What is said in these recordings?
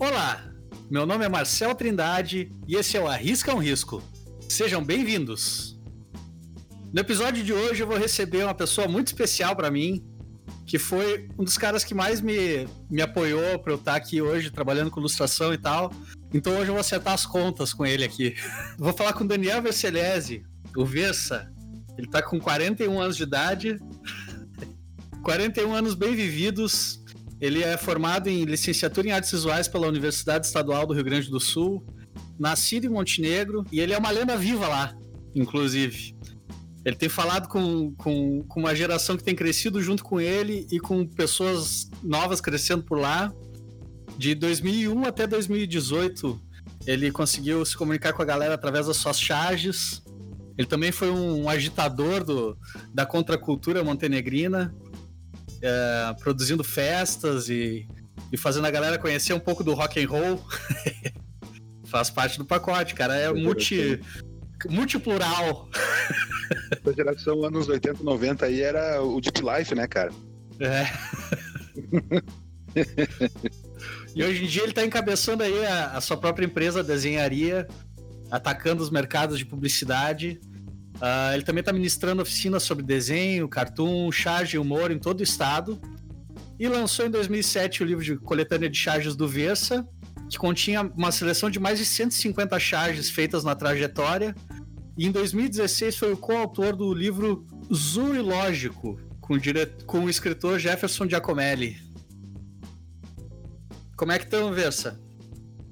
Olá, meu nome é Marcel Trindade e esse é o Arrisca um Risco. Sejam bem-vindos. No episódio de hoje eu vou receber uma pessoa muito especial para mim, que foi um dos caras que mais me, me apoiou para eu estar aqui hoje trabalhando com ilustração e tal. Então hoje eu vou acertar as contas com ele aqui. Vou falar com o Daniel Vercelese, o Versa. Ele tá com 41 anos de idade, 41 anos bem vividos. Ele é formado em licenciatura em artes visuais pela Universidade Estadual do Rio Grande do Sul, nascido em Montenegro, e ele é uma lenda viva lá, inclusive. Ele tem falado com, com, com uma geração que tem crescido junto com ele e com pessoas novas crescendo por lá. De 2001 até 2018, ele conseguiu se comunicar com a galera através das suas charges. Ele também foi um agitador do, da contracultura montenegrina, é, produzindo festas e, e fazendo a galera conhecer um pouco do rock and roll. Faz parte do pacote, cara. É multi, multiplural. Da geração anos 80, 90 aí era o Deep Life, né, cara? É. e hoje em dia ele está encabeçando aí a, a, sua própria empresa, desenharia, atacando os mercados de publicidade. Uh, ele também está ministrando oficinas sobre desenho, cartoon, charge e humor em todo o estado. E lançou em 2007 o livro de coletânea de charges do Versa, que continha uma seleção de mais de 150 charges feitas na trajetória. E em 2016 foi o coautor do livro Zuilógico, com, dire... com o escritor Jefferson Giacomelli. Como é que estão, Versa?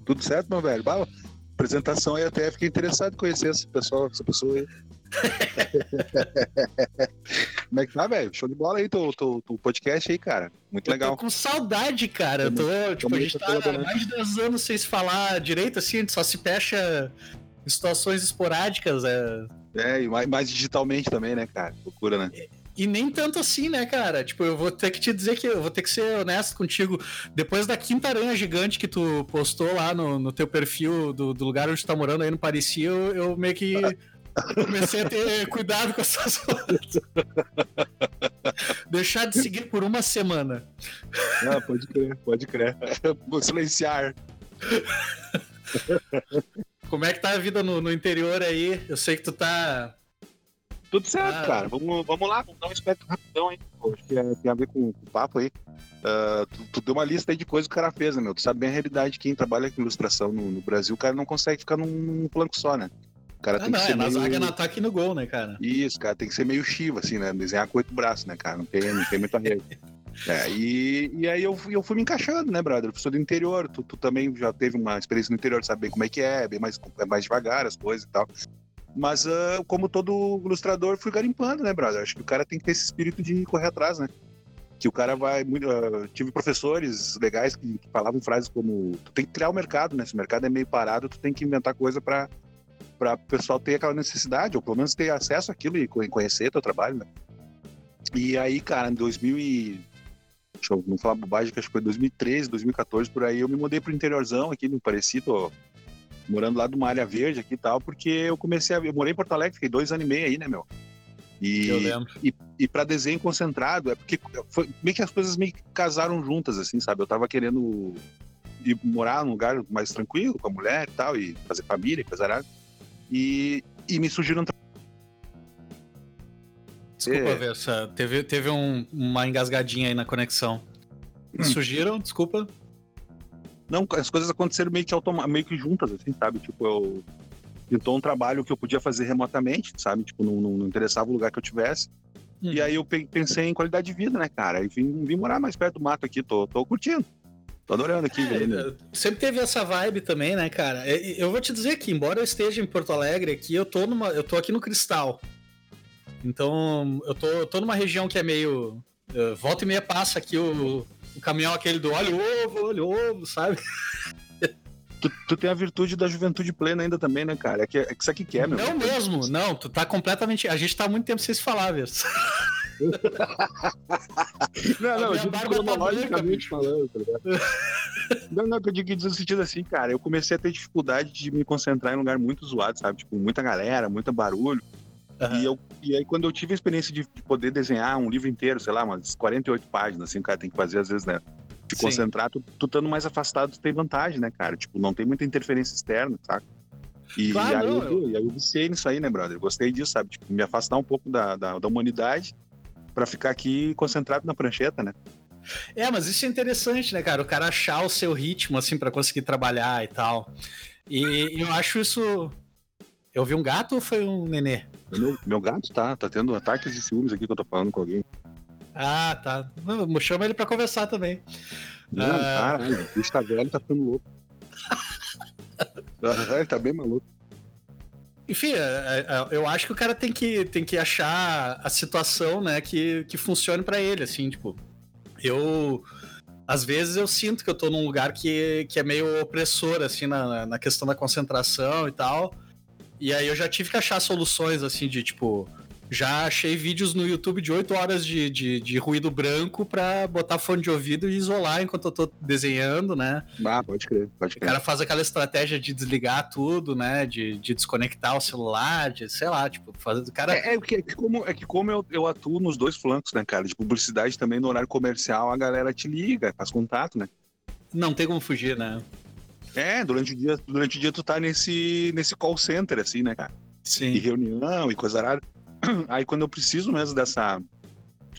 Tudo certo, meu velho? Bah, apresentação aí até fiquei interessado em conhecer esse pessoal, essa pessoa aí. Como é que tá, velho? Show de bola aí, teu, teu, teu podcast aí, cara. Muito eu legal. Tô com saudade, cara. Eu tô, tipo, a gente tá há mais de 10 anos sem se falar direito, assim, a gente só se fecha em situações esporádicas. É, é e mais, mais digitalmente também, né, cara? Loucura, né? E, e nem tanto assim, né, cara? Tipo, eu vou ter que te dizer que eu vou ter que ser honesto contigo. Depois da quinta aranha gigante que tu postou lá no, no teu perfil do, do lugar onde tu tá morando aí no Paris, eu, eu meio que Comecei a ter cuidado com essas coisas. Deixar de seguir por uma semana. Ah, pode crer, pode crer. Vou silenciar. Como é que tá a vida no, no interior aí? Eu sei que tu tá. Tudo certo, ah. cara. Vamos, vamos lá, vamos dar um espectro rapidão aí. Acho que é, tem a ver com, com o papo aí. Uh, tu, tu, deu uma lista aí de coisas que o cara fez, né, meu? Tu sabe bem a realidade de quem trabalha com ilustração no, no Brasil, o cara não consegue ficar num, num planco só, né? Cara ah, tem não, que ser é meio... na zaga, no ataque e no gol, né, cara? Isso, cara, tem que ser meio chiva, assim, né? Desenhar com oito braços, né, cara? Não tem, não tem muita rede. É, e, e aí eu, eu fui me encaixando, né, brother? Eu sou do interior, tu, tu também já teve uma experiência no interior, sabe bem como é que é, bem mais, é mais devagar as coisas e tal. Mas, uh, como todo ilustrador, fui garimpando, né, brother? Acho que o cara tem que ter esse espírito de correr atrás, né? Que o cara vai. Uh, tive professores legais que, que, falavam frases como: tu tem que criar o mercado, né? Se o mercado é meio parado, tu tem que inventar coisa para para o pessoal ter aquela necessidade, ou pelo menos ter acesso àquilo e conhecer teu trabalho, né? E aí, cara, em 2000 e... Deixa eu não falar bobagem, que acho que foi 2013, 2014, por aí, eu me mudei pro interiorzão aqui no Pareci, tô morando lá de uma área verde aqui e tal, porque eu comecei a... Eu morei em Porto Alegre, fiquei dois anos e meio aí, né, meu? E, eu lembro. E, e para desenho concentrado, é porque foi meio que as coisas meio que casaram juntas, assim, sabe? Eu tava querendo ir morar num lugar mais tranquilo com a mulher e tal, e fazer família, coisa arada. E, e me surgiram. Desculpa, é... Versa. Teve, teve um, uma engasgadinha aí na conexão. Hum. Surgiram, desculpa. Não, as coisas aconteceram meio que, automa meio que juntas, assim, sabe? Tipo, eu. Pintou um trabalho que eu podia fazer remotamente, sabe? Tipo, não, não, não interessava o lugar que eu tivesse. Hum. E aí eu pensei em qualidade de vida, né, cara? E vim, vim morar mais perto do mato aqui, tô, tô curtindo. Tô adorando aqui, é, Sempre teve essa vibe também, né, cara? Eu vou te dizer que, embora eu esteja em Porto Alegre aqui, eu tô, numa, eu tô aqui no Cristal. Então, eu tô, eu tô numa região que é meio. Volta e meia passa aqui o, o caminhão aquele do olho ovo, olho ovo, sabe? Tu, tu, tem a virtude da juventude plena ainda também, né, cara? É que, é que isso aqui quer, é, meu. Não mesmo, não, tu tá completamente. A gente tá há muito tempo sem se falar, velho. não, não, eu digo tá cronologicamente tá falando, tá ligado? não, não, que eu digo no sentido assim, cara, eu comecei a ter dificuldade de me concentrar em um lugar muito zoado, sabe? Tipo, muita galera, muito barulho. Uhum. E, eu, e aí, quando eu tive a experiência de, de, poder desenhar um livro inteiro, sei lá, umas 48 páginas, assim, o cara tem que fazer às vezes, né? te concentrar, tu, tu estando mais afastado, tu tem vantagem, né, cara? Tipo, não tem muita interferência externa, saca? E, claro, e aí, eu, eu... aí eu viciei nisso aí, né, brother? Gostei disso, sabe? Tipo, me afastar um pouco da, da, da humanidade para ficar aqui concentrado na prancheta, né? É, mas isso é interessante, né, cara? O cara achar o seu ritmo, assim, para conseguir trabalhar e tal. E eu acho isso. Eu vi um gato ou foi um nenê? Meu, meu gato tá, tá tendo ataques de ciúmes aqui que eu tô falando com alguém. Ah, tá. Não, chama ele pra conversar também. Não, ah... caralho, o bicho tá velho tá ficando louco. ele tá bem maluco. Enfim, é, é, é, eu acho que o cara tem que, tem que achar a situação, né, que, que funcione para ele, assim, tipo, eu às vezes eu sinto que eu tô num lugar que, que é meio opressor, assim, na, na questão da concentração e tal. E aí eu já tive que achar soluções, assim, de tipo, já achei vídeos no YouTube de 8 horas de, de, de, ruído branco pra botar fone de ouvido e isolar enquanto eu tô desenhando, né? Ah, pode crer, pode crer. O cara faz aquela estratégia de desligar tudo, né? De, de desconectar o celular, de, sei lá, tipo, fazer do cara. É, é, que, é que como, é que como eu, eu atuo nos dois flancos, né, cara? De publicidade também no horário comercial, a galera te liga, faz contato, né? Não tem como fugir, né? É, durante o dia, durante o dia tu tá nesse, nesse call center, assim, né, cara? Sim. E reunião e coisa rara. Aí quando eu preciso mesmo dessa,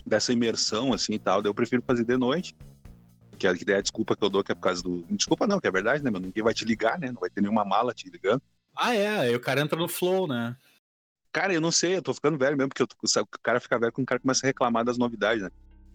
dessa imersão, assim e tal, eu prefiro fazer de noite. Que é, é a desculpa que eu dou, que é por causa do. Desculpa não, que é verdade, né, meu? Ninguém vai te ligar, né? Não vai ter nenhuma mala te ligando. Ah, é, aí o cara entra no flow, né? Cara, eu não sei, eu tô ficando velho mesmo, porque eu, o cara fica velho quando o cara começa a reclamar das novidades, né?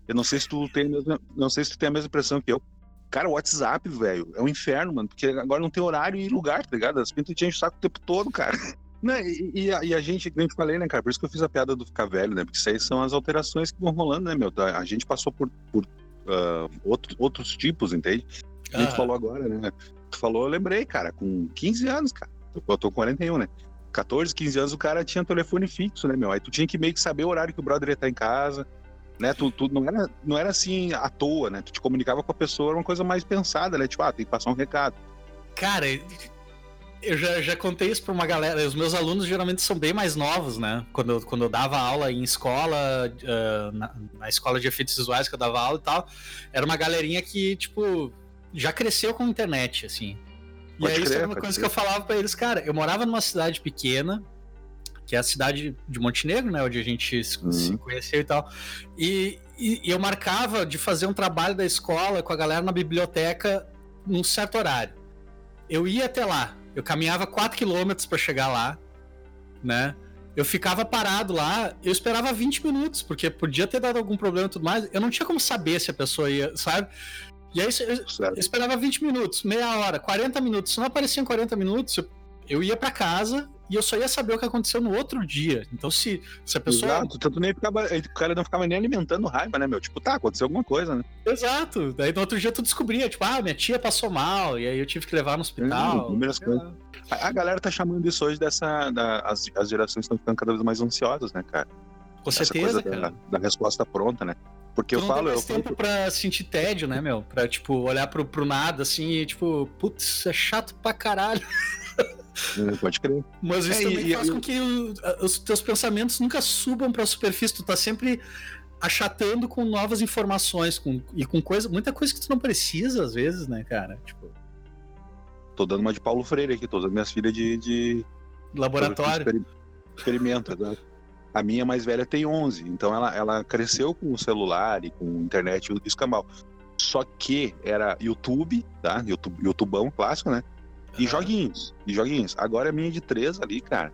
Eu não sei se tu tem a mesma, não sei se tu tem a mesma impressão que eu. Cara, o WhatsApp, velho, é um inferno, mano, porque agora não tem horário e lugar, tá ligado? As pintas te enchem o saco o tempo todo, cara. Não, e, e, a, e, a, gente, como eu falei, né, cara? Por isso que eu fiz a piada do ficar velho, né? Porque isso aí são as alterações que vão rolando, né, meu? A gente passou por, por uh, outro, outros tipos, entende? A gente ah. falou agora, né? Tu falou, eu lembrei, cara, com 15 anos, cara. Eu tô com 41, né? 14, 15 anos o cara tinha telefone fixo, né, meu? Aí tu tinha que meio que saber o horário que o brother ia estar em casa, né? Tu, tu não, era, não era assim à toa, né? Tu te comunicava com a pessoa, era uma coisa mais pensada, né? Tipo, ah, tem que passar um recado. Cara, eu já, já contei isso pra uma galera. Os meus alunos geralmente são bem mais novos, né? Quando eu, quando eu dava aula em escola, uh, na, na, escola de efeitos visuais que eu dava aula e tal, era uma galerinha que, tipo, já cresceu com a internet, assim. E aí, isso era uma coisa que eu falava para eles, cara. Eu morava numa cidade pequena, que é a cidade de Montenegro, né? Onde a gente uhum. se conheceu e tal. E, e, e eu marcava de fazer um trabalho da escola com a galera na biblioteca num certo horário. Eu ia até lá, eu caminhava 4 km para chegar lá, né? Eu ficava parado lá, eu esperava 20 minutos, porque podia ter dado algum problema e tudo mais. Eu não tinha como saber se a pessoa ia, sabe? E aí eu, eu esperava 20 minutos, meia hora, 40 minutos. Se não apareciam 40 minutos, eu, eu ia para casa, e eu só ia saber o que aconteceu no outro dia. Então, se, se a pessoa. Exato, tanto nem ficava. O cara não ficava nem alimentando raiva, né, meu? Tipo, tá, aconteceu alguma coisa, né? Exato. Daí no outro dia tu descobria, tipo, ah, minha tia passou mal, e aí eu tive que levar no hospital. Hum, coisas. A, a, galera tá chamando isso hoje dessa. Da, as, as gerações estão ficando cada vez mais ansiosas, né, cara? Com Essa certeza, cara. Da, da, resposta pronta, né? Porque tu eu falo. Tem mais tempo pra sentir tédio, né, meu? Pra, tipo, olhar pro, pro nada assim e, tipo, putz, é chato pra caralho. É, pode crer. Mas isso é, também e, faz e, com que o, os teus pensamentos nunca subam para a superfície. Tu tá sempre achatando com novas informações com, e com coisa, muita coisa que tu não precisa às vezes, né, cara? Tipo. Tô dando uma de Paulo Freire aqui, tô dando minhas filhas de. de... Laboratório. Experimento, né? A minha mais velha tem 11, então ela, ela cresceu com o celular e com internet e o escambau. Só que era YouTube, tá? YouTube, YouTubão clássico, né? E joguinhos, e joguinhos. Agora a minha de três ali, cara.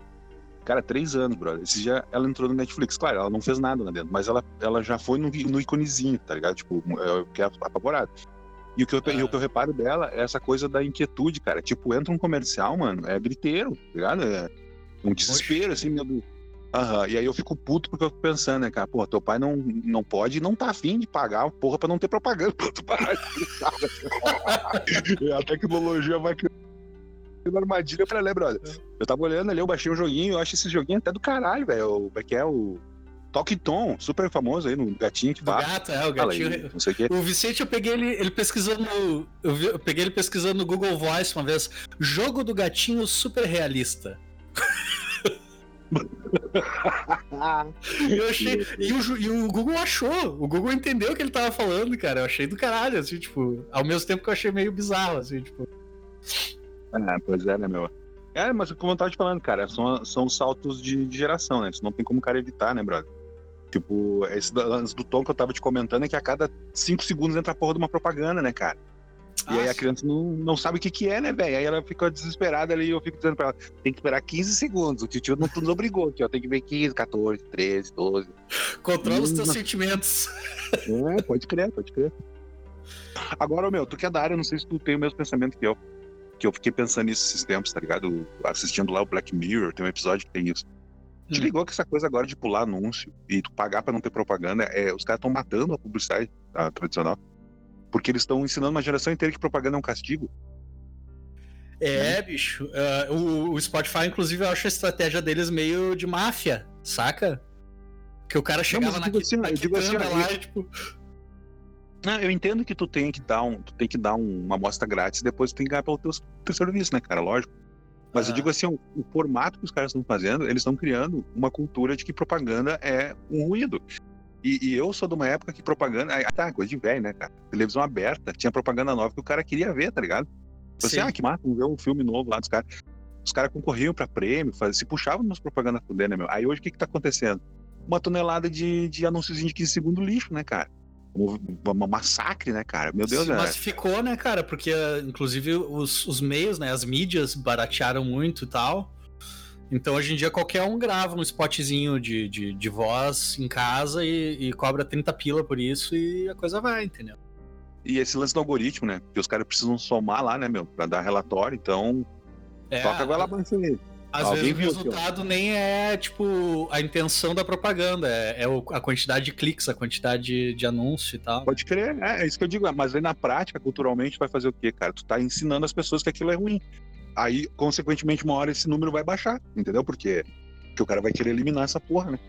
Cara, três anos, brother. Esse já ela entrou no Netflix. Claro, ela não fez nada lá dentro, mas ela, ela já foi no, no iconezinho, tá ligado? Tipo, que é apavorado. E o que, eu, ah. o que eu reparo dela é essa coisa da inquietude, cara. Tipo, entra um comercial, mano, é griteiro, tá ligado? É um desespero, assim, meu Deus. Aham, e aí eu fico puto porque eu fico pensando, né, cara, porra, teu pai não, não pode e não tá afim de pagar porra pra não ter propaganda pra tu parar de A tecnologia vai uma armadilha pra ler, brother. Eu tava olhando ali, eu baixei um joguinho, eu acho esse joguinho até do caralho, velho. Como é que é o. Talk Tom, super famoso aí no gatinho que fala. gato, é, o gatinho. Aí, não sei o, quê. o Vicente, eu peguei ele, ele pesquisando. Eu, vi, eu, peguei ele pesquisando no Google Voice uma vez. Jogo do gatinho super realista. eu achei. E o, e o, Google achou. O Google entendeu o que ele tava falando, cara. Eu achei do caralho, assim, tipo. Ao mesmo tempo que eu achei meio bizarro, assim, tipo. É, pois é, né, meu? É, mas como eu tava te falando, cara, são, são saltos de, de geração, né? Isso não tem como o cara evitar, né, brother? Tipo, esse lance do tom que eu tava te comentando é que a cada cinco segundos entra a porra de uma propaganda, né, cara? E aí a criança não, não sabe o que que é, né, velho? Aí ela fica desesperada ali e eu fico dizendo pra ela, tem que esperar 15 segundos. O tio não nos obrigou aqui, ó. Tem que ver 15, 14, 13, 12. Controla os teus sentimentos. É, pode crer, pode crer. Agora, meu, tu que é da área, não sei se tu tem o mesmo pensamento que eu. Que eu fiquei pensando nisso esses tempos, tá ligado? Assistindo lá o Black Mirror, tem um episódio que tem isso. Hum. Te ligou que essa coisa agora de pular anúncio e tu pagar pra não ter propaganda, é, os caras estão matando a publicidade a tradicional. Porque eles estão ensinando uma geração inteira que propaganda é um castigo. É, né? bicho. Uh, o, o, Spotify, inclusive, eu acho a estratégia deles meio de máfia, saca? Que o cara chegava não, na, assim, na digo assim, lá eu... tipo. Não, eu entendo que tu tem que dar, um, tu tem que dar um, uma amostra grátis e depois tu tem que ganhar pelo teu, teu serviço, né, cara? Lógico. Mas ah. eu digo assim, o, o, formato que os caras estão fazendo, eles estão criando uma cultura de que propaganda é um ruído. E, e, eu sou de uma época que propaganda. Ah, tá, coisa de velho, né, cara? Televisão aberta, tinha propaganda nova que o cara queria ver, tá ligado? Você, assim, ah, que massa, vamos ver um filme novo lá dos caras. Os caras concorriam pra prêmio, faz, se puxavam umas propagandas fuder, né, meu? Aí hoje o que que tá acontecendo? Uma tonelada de, de anúncios de 15 segundos lixo, né, cara? Um, massacre, né, cara? Meu Deus, Se massificou, né, cara? Porque, inclusive, os, os meios, né, as mídias baratearam muito e tal. Então hoje em dia qualquer um grava um spotzinho de, de, de voz em casa e, e, cobra 30 pila por isso e a coisa vai, entendeu? E esse lance do algoritmo, né? Que os caras precisam somar lá, né, meu? Pra dar relatório, então. É, toca agora lá aí. Às Alguém vezes o resultado nem é, tipo, a intenção da propaganda, é, é a quantidade de cliques, a quantidade de, de anúncio e tal. Pode crer, é, é isso que eu digo, mas aí na prática, culturalmente, vai fazer o quê, cara? Tu tá ensinando as pessoas que aquilo é ruim aí, consequentemente, uma hora esse número vai baixar, entendeu? Porque, porque o cara vai querer eliminar essa porra, né?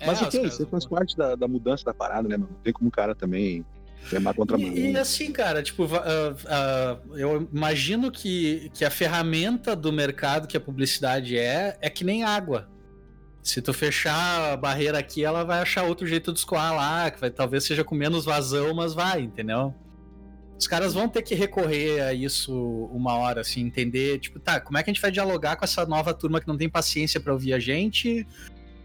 É, Mas ok, isso faz parte da, da, mudança da parada, né? Não tem como o cara também remar contra mão. E, e, assim, cara, tipo, uh, uh, eu imagino que, que a ferramenta do mercado que a publicidade é, é que nem água. Se tu fechar a barreira aqui, ela vai achar outro jeito de escoar lá, que vai, talvez seja com menos vazão, mas vai, entendeu? os caras vão ter que recorrer a isso uma hora, assim, entender, tipo, tá, como é que a gente vai dialogar com essa nova turma que não tem paciência para ouvir a gente,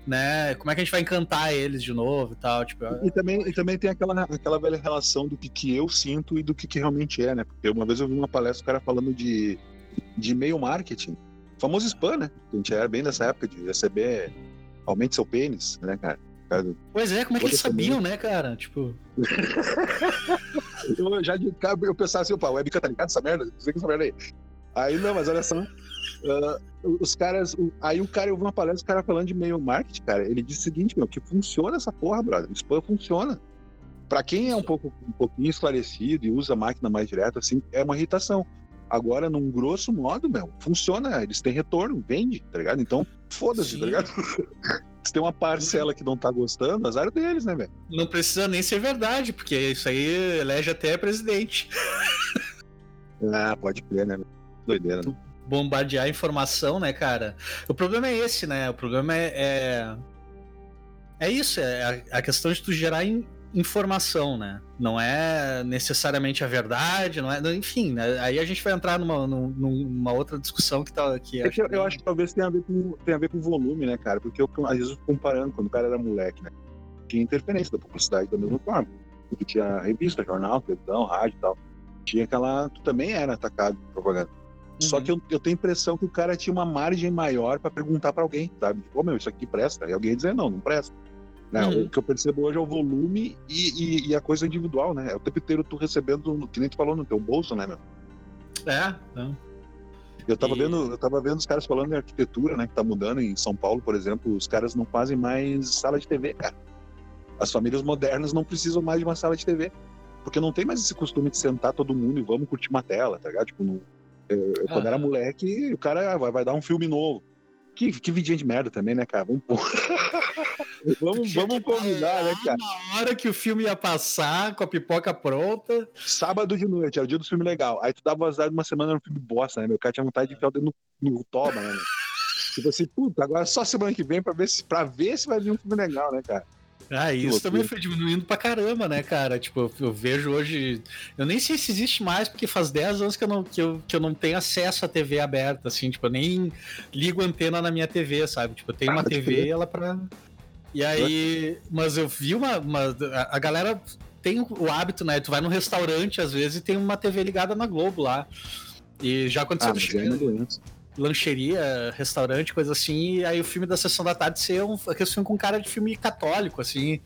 né? Como é que a gente vai encantar eles de novo e tal, tipo... E também, e também tem aquela, aquela velha relação do que, que eu sinto e do que, que realmente é, né? Porque uma vez eu vi uma palestra, o cara falando de, de e-mail marketing, famoso spam, né? A gente era bem dessa época de receber aumente seu pênis, né, cara? Pois é, como é que eles sabiam, né, cara? Tipo. eu já de eu pensava assim, opa, o webcam tá ligado essa merda? Essa merda aí. Aí não, mas olha só. Uh, os caras. Aí o cara, eu vi uma palestra, o cara falando de e-mail marketing, cara. Ele disse o seguinte, meu, que funciona essa porra, brother. O spam funciona. Pra quem é um pouco um pouquinho esclarecido e usa a máquina mais direto, assim, é uma irritação. Agora, num grosso modo, meu, funciona, eles têm retorno, vende, tá ligado? Então, foda-se, tá ligado? Se tem uma parcela que não tá gostando, azar deles, né, velho? Não precisa nem ser verdade, porque isso aí elege até presidente. ah, pode crer, né? Doideira, né? Bombardear informação, né, cara? O problema é esse, né? O problema é. É, é isso, é a questão de tu gerar informação, né? Não é necessariamente a verdade, não é, enfim, né? aí a gente vai entrar numa, numa outra discussão que tá aqui. É que eu, eu, acho que talvez tenha a ver com tenha a ver com volume, né, cara? Porque eu às vezes comparando quando o cara era moleque, né? Tinha interferência da publicidade da mesma forma. Porque tinha revista, jornal, televisão, rádio e tal. Tinha aquela. Tu também era atacado por propaganda. Uhum. Só que eu, eu tenho a impressão que o cara tinha uma margem maior para perguntar para alguém, sabe? Pô, meu, isso aqui presta. E alguém dizer, não, não presta. Né? Uhum. O que eu percebo hoje é o volume e, e, e, a coisa individual, né? É o tempo inteiro tu recebendo, que nem tu falou, no teu bolso, né, meu? É, é. Eu tava, e... vendo, eu tava vendo os caras falando em arquitetura, né? Que tá mudando em São Paulo, por exemplo. Os caras não fazem mais sala de TV, cara. As famílias modernas não precisam mais de uma sala de TV. Porque não tem mais esse costume de sentar todo mundo e vamos curtir uma tela, tá ligado? Tipo, no, eu, eu, quando era moleque, o cara vai, vai dar um filme novo. Que, que vidinha de merda também, né, cara? Vamos pôr. vamos, vamos combinar, né, cara? Na hora que o filme ia passar, com a pipoca pronta. Sábado de noite, era o dia do filme legal. Aí tu dava azar de uma semana no filme bosta, né? Meu cara tinha vontade de enfiar o dedo no, no toba, né? Tipo assim, puta, agora só semana que vem pra ver se, pra ver se vai vir um filme legal, né, cara? Ah, isso também foi diminuindo pra caramba, né, cara? Tipo, eu vejo hoje. Eu nem sei se existe mais, porque faz 10 anos que eu não, que eu, que eu não tenho acesso à TV aberta, assim, tipo, eu nem ligo antena na minha TV, sabe? Tipo, eu tenho uma TV e ela pra. E aí. Mas eu vi uma. uma a galera tem o hábito, né? Tu vai num restaurante, às vezes, e tem uma TV ligada na Globo lá. E já aconteceu ah, do lancheria, restaurante, coisa assim, e aí o filme da sessão da tarde ser um aquele filme com cara de filme católico, assim,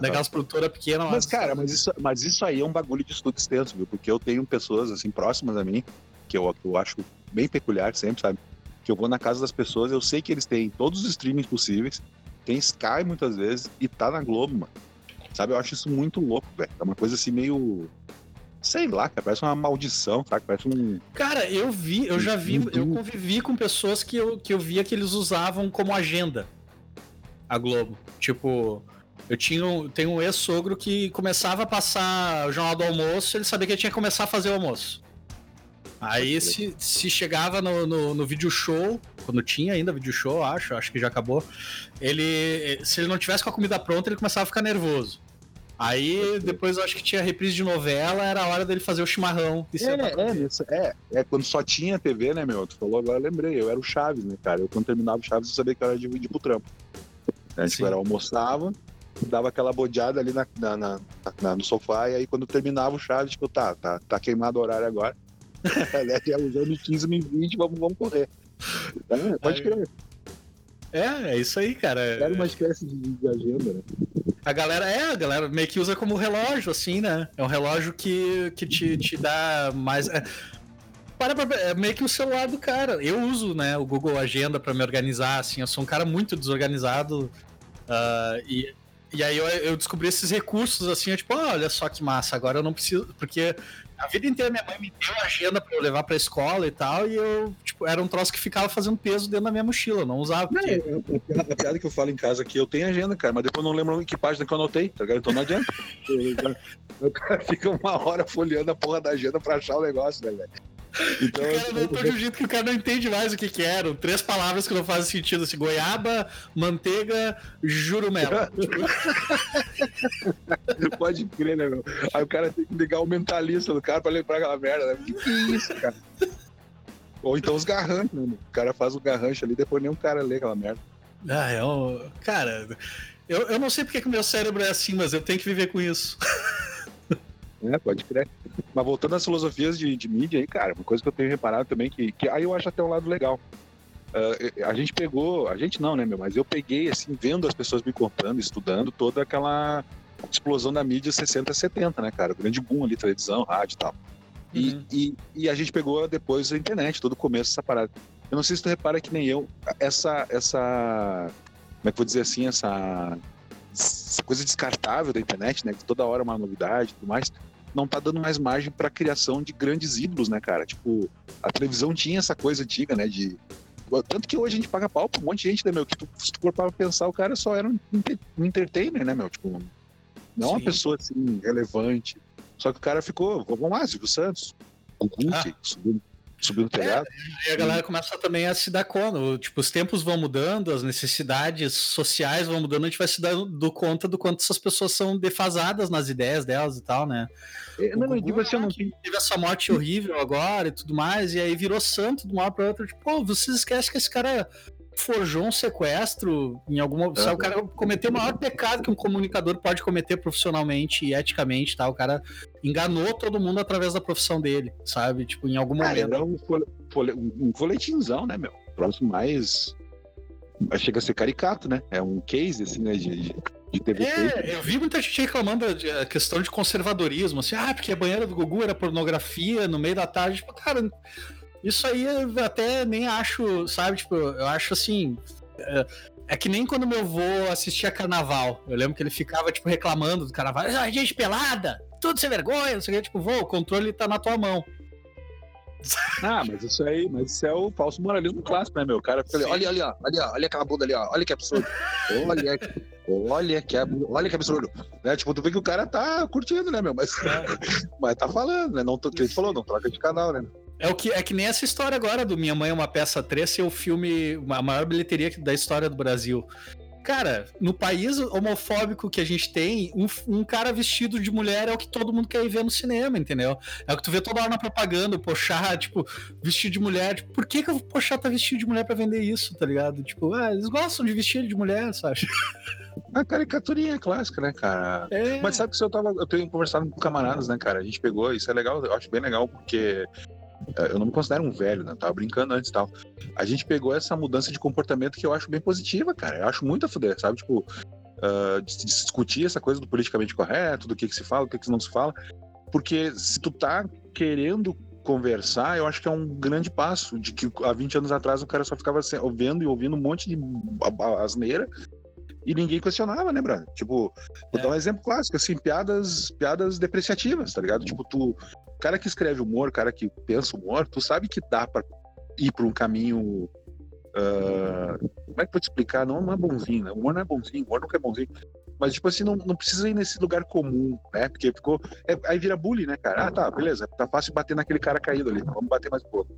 daquelas produtoras pequenas. Mas, cara, mas isso, mas isso aí é um bagulho de estudo extenso, viu? Porque eu tenho pessoas, assim, próximas a mim, que eu, que eu acho bem peculiar sempre, sabe? Que eu vou na casa das pessoas, eu sei que eles têm todos os streamings possíveis, tem Sky muitas vezes, e tá na Globo, mano. Sabe? Eu acho isso muito louco, velho. É uma coisa assim meio sei lá, cara, parece uma maldição, sabe? Parece um. Cara, eu vi, eu já vi, eu convivi com pessoas que eu, que eu via que eles usavam como agenda a Globo. Tipo, eu tinha um, tenho um ex-sogro que começava a passar o jornal do almoço, ele sabia que ele tinha que começar a fazer o almoço. Aí se, se chegava no, no, no vídeo show, quando tinha ainda vídeo show, acho, acho que já acabou. Ele. Se ele não tivesse com a comida pronta, ele começava a ficar nervoso. Aí depois eu acho que tinha reprise de novela, era a hora dele fazer o chimarrão. É, é, é, é, quando só tinha TV, né, meu? Tu falou agora, eu lembrei, eu era o Chaves, né, cara? Eu quando terminava o Chaves eu sabia que era de, ir pro trampo. A gente era, almoçava, dava aquela bodeada ali na, na, na, na, no sofá, e aí quando terminava o Chaves, tipo, tá, tá, tá queimado o horário agora. é usando 15, 20, vamos, vamos correr. É, pode crer. É, é isso aí, cara. Era uma espécie de, de agenda, né? A galera é, a galera meio que usa como relógio, assim, né? É um relógio que, que te, te dá mais. É, para pra, é meio que o celular do cara. Eu uso, né, o Google Agenda para me organizar, assim. Eu sou um cara muito desorganizado. Uh, e, e aí eu, eu, descobri esses recursos, assim, eu, tipo, ah, olha só que massa, agora eu não preciso. Porque a vida inteira minha mãe me deu agenda para eu levar pra escola e tal, e eu, tipo, era um troço que ficava fazendo peso dentro da minha mochila, não usava. Porque... É, a piada que eu falo em casa aqui, eu tenho agenda, cara, mas depois eu não lembro que página que eu anotei, tá ligado? Então não adianta. o cara fica uma hora folheando a porra da agenda pra achar o negócio, né, velho? Então, o cara não de um jeito que o cara não entende mais o que que eram. Três palavras que não fazem sentido, assim, goiaba, manteiga, jurumela. Pode crer, né, meu? Aí o cara tem que ligar o mentalista do cara pra lembrar aquela merda, né? Que que é isso, cara? Ou então os garranchos, né? O cara faz o garrancho ali, depois nem um cara lê aquela merda. Ah, é um... Cara, eu, eu não sei porque que o meu cérebro é assim, mas eu tenho que viver com isso. É, pode crer. Mas voltando às filosofias de, de mídia aí, cara, uma coisa que eu tenho reparado também, que, que aí eu acho até um lado legal. Uh, a gente pegou, a gente não, né, meu, mas eu peguei, assim, vendo as pessoas me contando, estudando toda aquela explosão da mídia 60, 70, né, cara? O grande boom ali, televisão, rádio e tal. E, uhum. e, e, a gente pegou depois a internet, todo o começo dessa parada. Eu não sei se tu repara que nem eu, essa, essa, como é que eu vou dizer assim, essa, essa coisa descartável da internet, né, que toda hora é uma novidade e tudo mais, não tá dando mais margem para criação de grandes ídolos, né, cara? Tipo, a televisão tinha essa coisa antiga, né, de tanto que hoje a gente paga pau pra um monte de gente, né, meu? Que tu, se tu for para pensar, o cara só era um, um entertainer, né, meu? Tipo, não Sim. uma pessoa assim, relevante. Só que o cara ficou, vamos lá, Silvio Santos, Hulk, ah. subiu, subiu no telhado. É, e a galera começa também a se dar conta. Tipo, os tempos vão mudando, as necessidades sociais vão mudando, a gente vai se dando conta do quanto essas pessoas são defasadas nas ideias delas e tal, né? É, não, não, digo assim, eu não teve essa morte horrível agora e tudo mais, e aí virou santo de uma hora pra outra. Tipo, pô, vocês esquecem que esse cara forjou um sequestro em alguma. Uhum. o cara cometeu o maior pecado que um comunicador pode cometer profissionalmente e eticamente, tá? O cara enganou todo mundo através da profissão dele, sabe? Tipo, em algum momento. Era um, fole, um folhetinzão, né, meu? Próximo mais. Chega a ser caricato, né? É um case, assim, né? De, de TV. É, eu vi muita gente reclamando da questão de conservadorismo, assim, ah, porque a banheira do Gugu era pornografia no meio da tarde. Tipo, cara, isso aí eu até nem acho, sabe? Tipo, eu acho assim. É, é que nem quando meu avô assistia carnaval. Eu lembro que ele ficava, tipo, reclamando do carnaval. Ah, gente pelada, tudo sem vergonha, não sei o que. Tipo, vô, o controle tá na tua mão. Ah, mas isso aí, mas isso é o falso moralismo clássico, né, meu? O cara fica ali, olha ali, ó, olha, olha aquela bunda ali, ó, olha que absurdo. Olha, olha que, olha que absurdo. Né? Tipo, tu vê que o cara tá curtindo, né, meu? Mas, é. mas tá falando, né? Não, que ele falou, não troca de canal, né? É, o que, é que nem essa história agora do Minha Mãe é uma Peça 3 ser o filme, a maior bilheteria da história do Brasil. Cara, no país homofóbico que a gente tem, um, um, cara vestido de mulher é o que todo mundo quer ver no cinema, entendeu? É o que tu vê toda hora na propaganda, o Pochá, tipo, vestido de mulher. Tipo, por que, que o Pochá tá vestido de mulher pra vender isso, tá ligado? Tipo, ah, eles gostam de vestir de mulher, sabe? A caricaturinha clássica, né, cara? É. Mas sabe que se eu tava. Eu tenho conversado com camaradas, né, cara? A gente pegou, isso é legal, eu acho bem legal, porque é, eu não me considero um velho, né? Tava brincando antes e tal. A gente pegou essa mudança de comportamento que eu acho bem positiva, cara. Eu acho muito a fuder, sabe? Tipo, uh, de discutir essa coisa do politicamente correto, do que, que se fala, do que, que não se fala. Porque se tu tá querendo conversar, eu acho que é um grande passo. De que há 20 anos atrás o cara só ficava vendo e ouvindo um monte de asneira e ninguém questionava, né, Bruno? Tipo, vou é. dar um exemplo clássico, assim, piadas, piadas depreciativas, tá ligado? Tipo, tu, cara que escreve humor, cara que pensa humor, tu sabe que dá para ir para um caminho. Uh, como é que eu vou te explicar? Não, não é bonzinho, né? O humor não é bonzinho, o humor nunca é bonzinho. Mas, tipo assim, não, não precisa ir nesse lugar comum, né? Porque ficou. É, aí vira bullying, né, cara? Ah, tá, beleza. Tá fácil bater naquele cara caído ali. Vamos bater mais um pouco.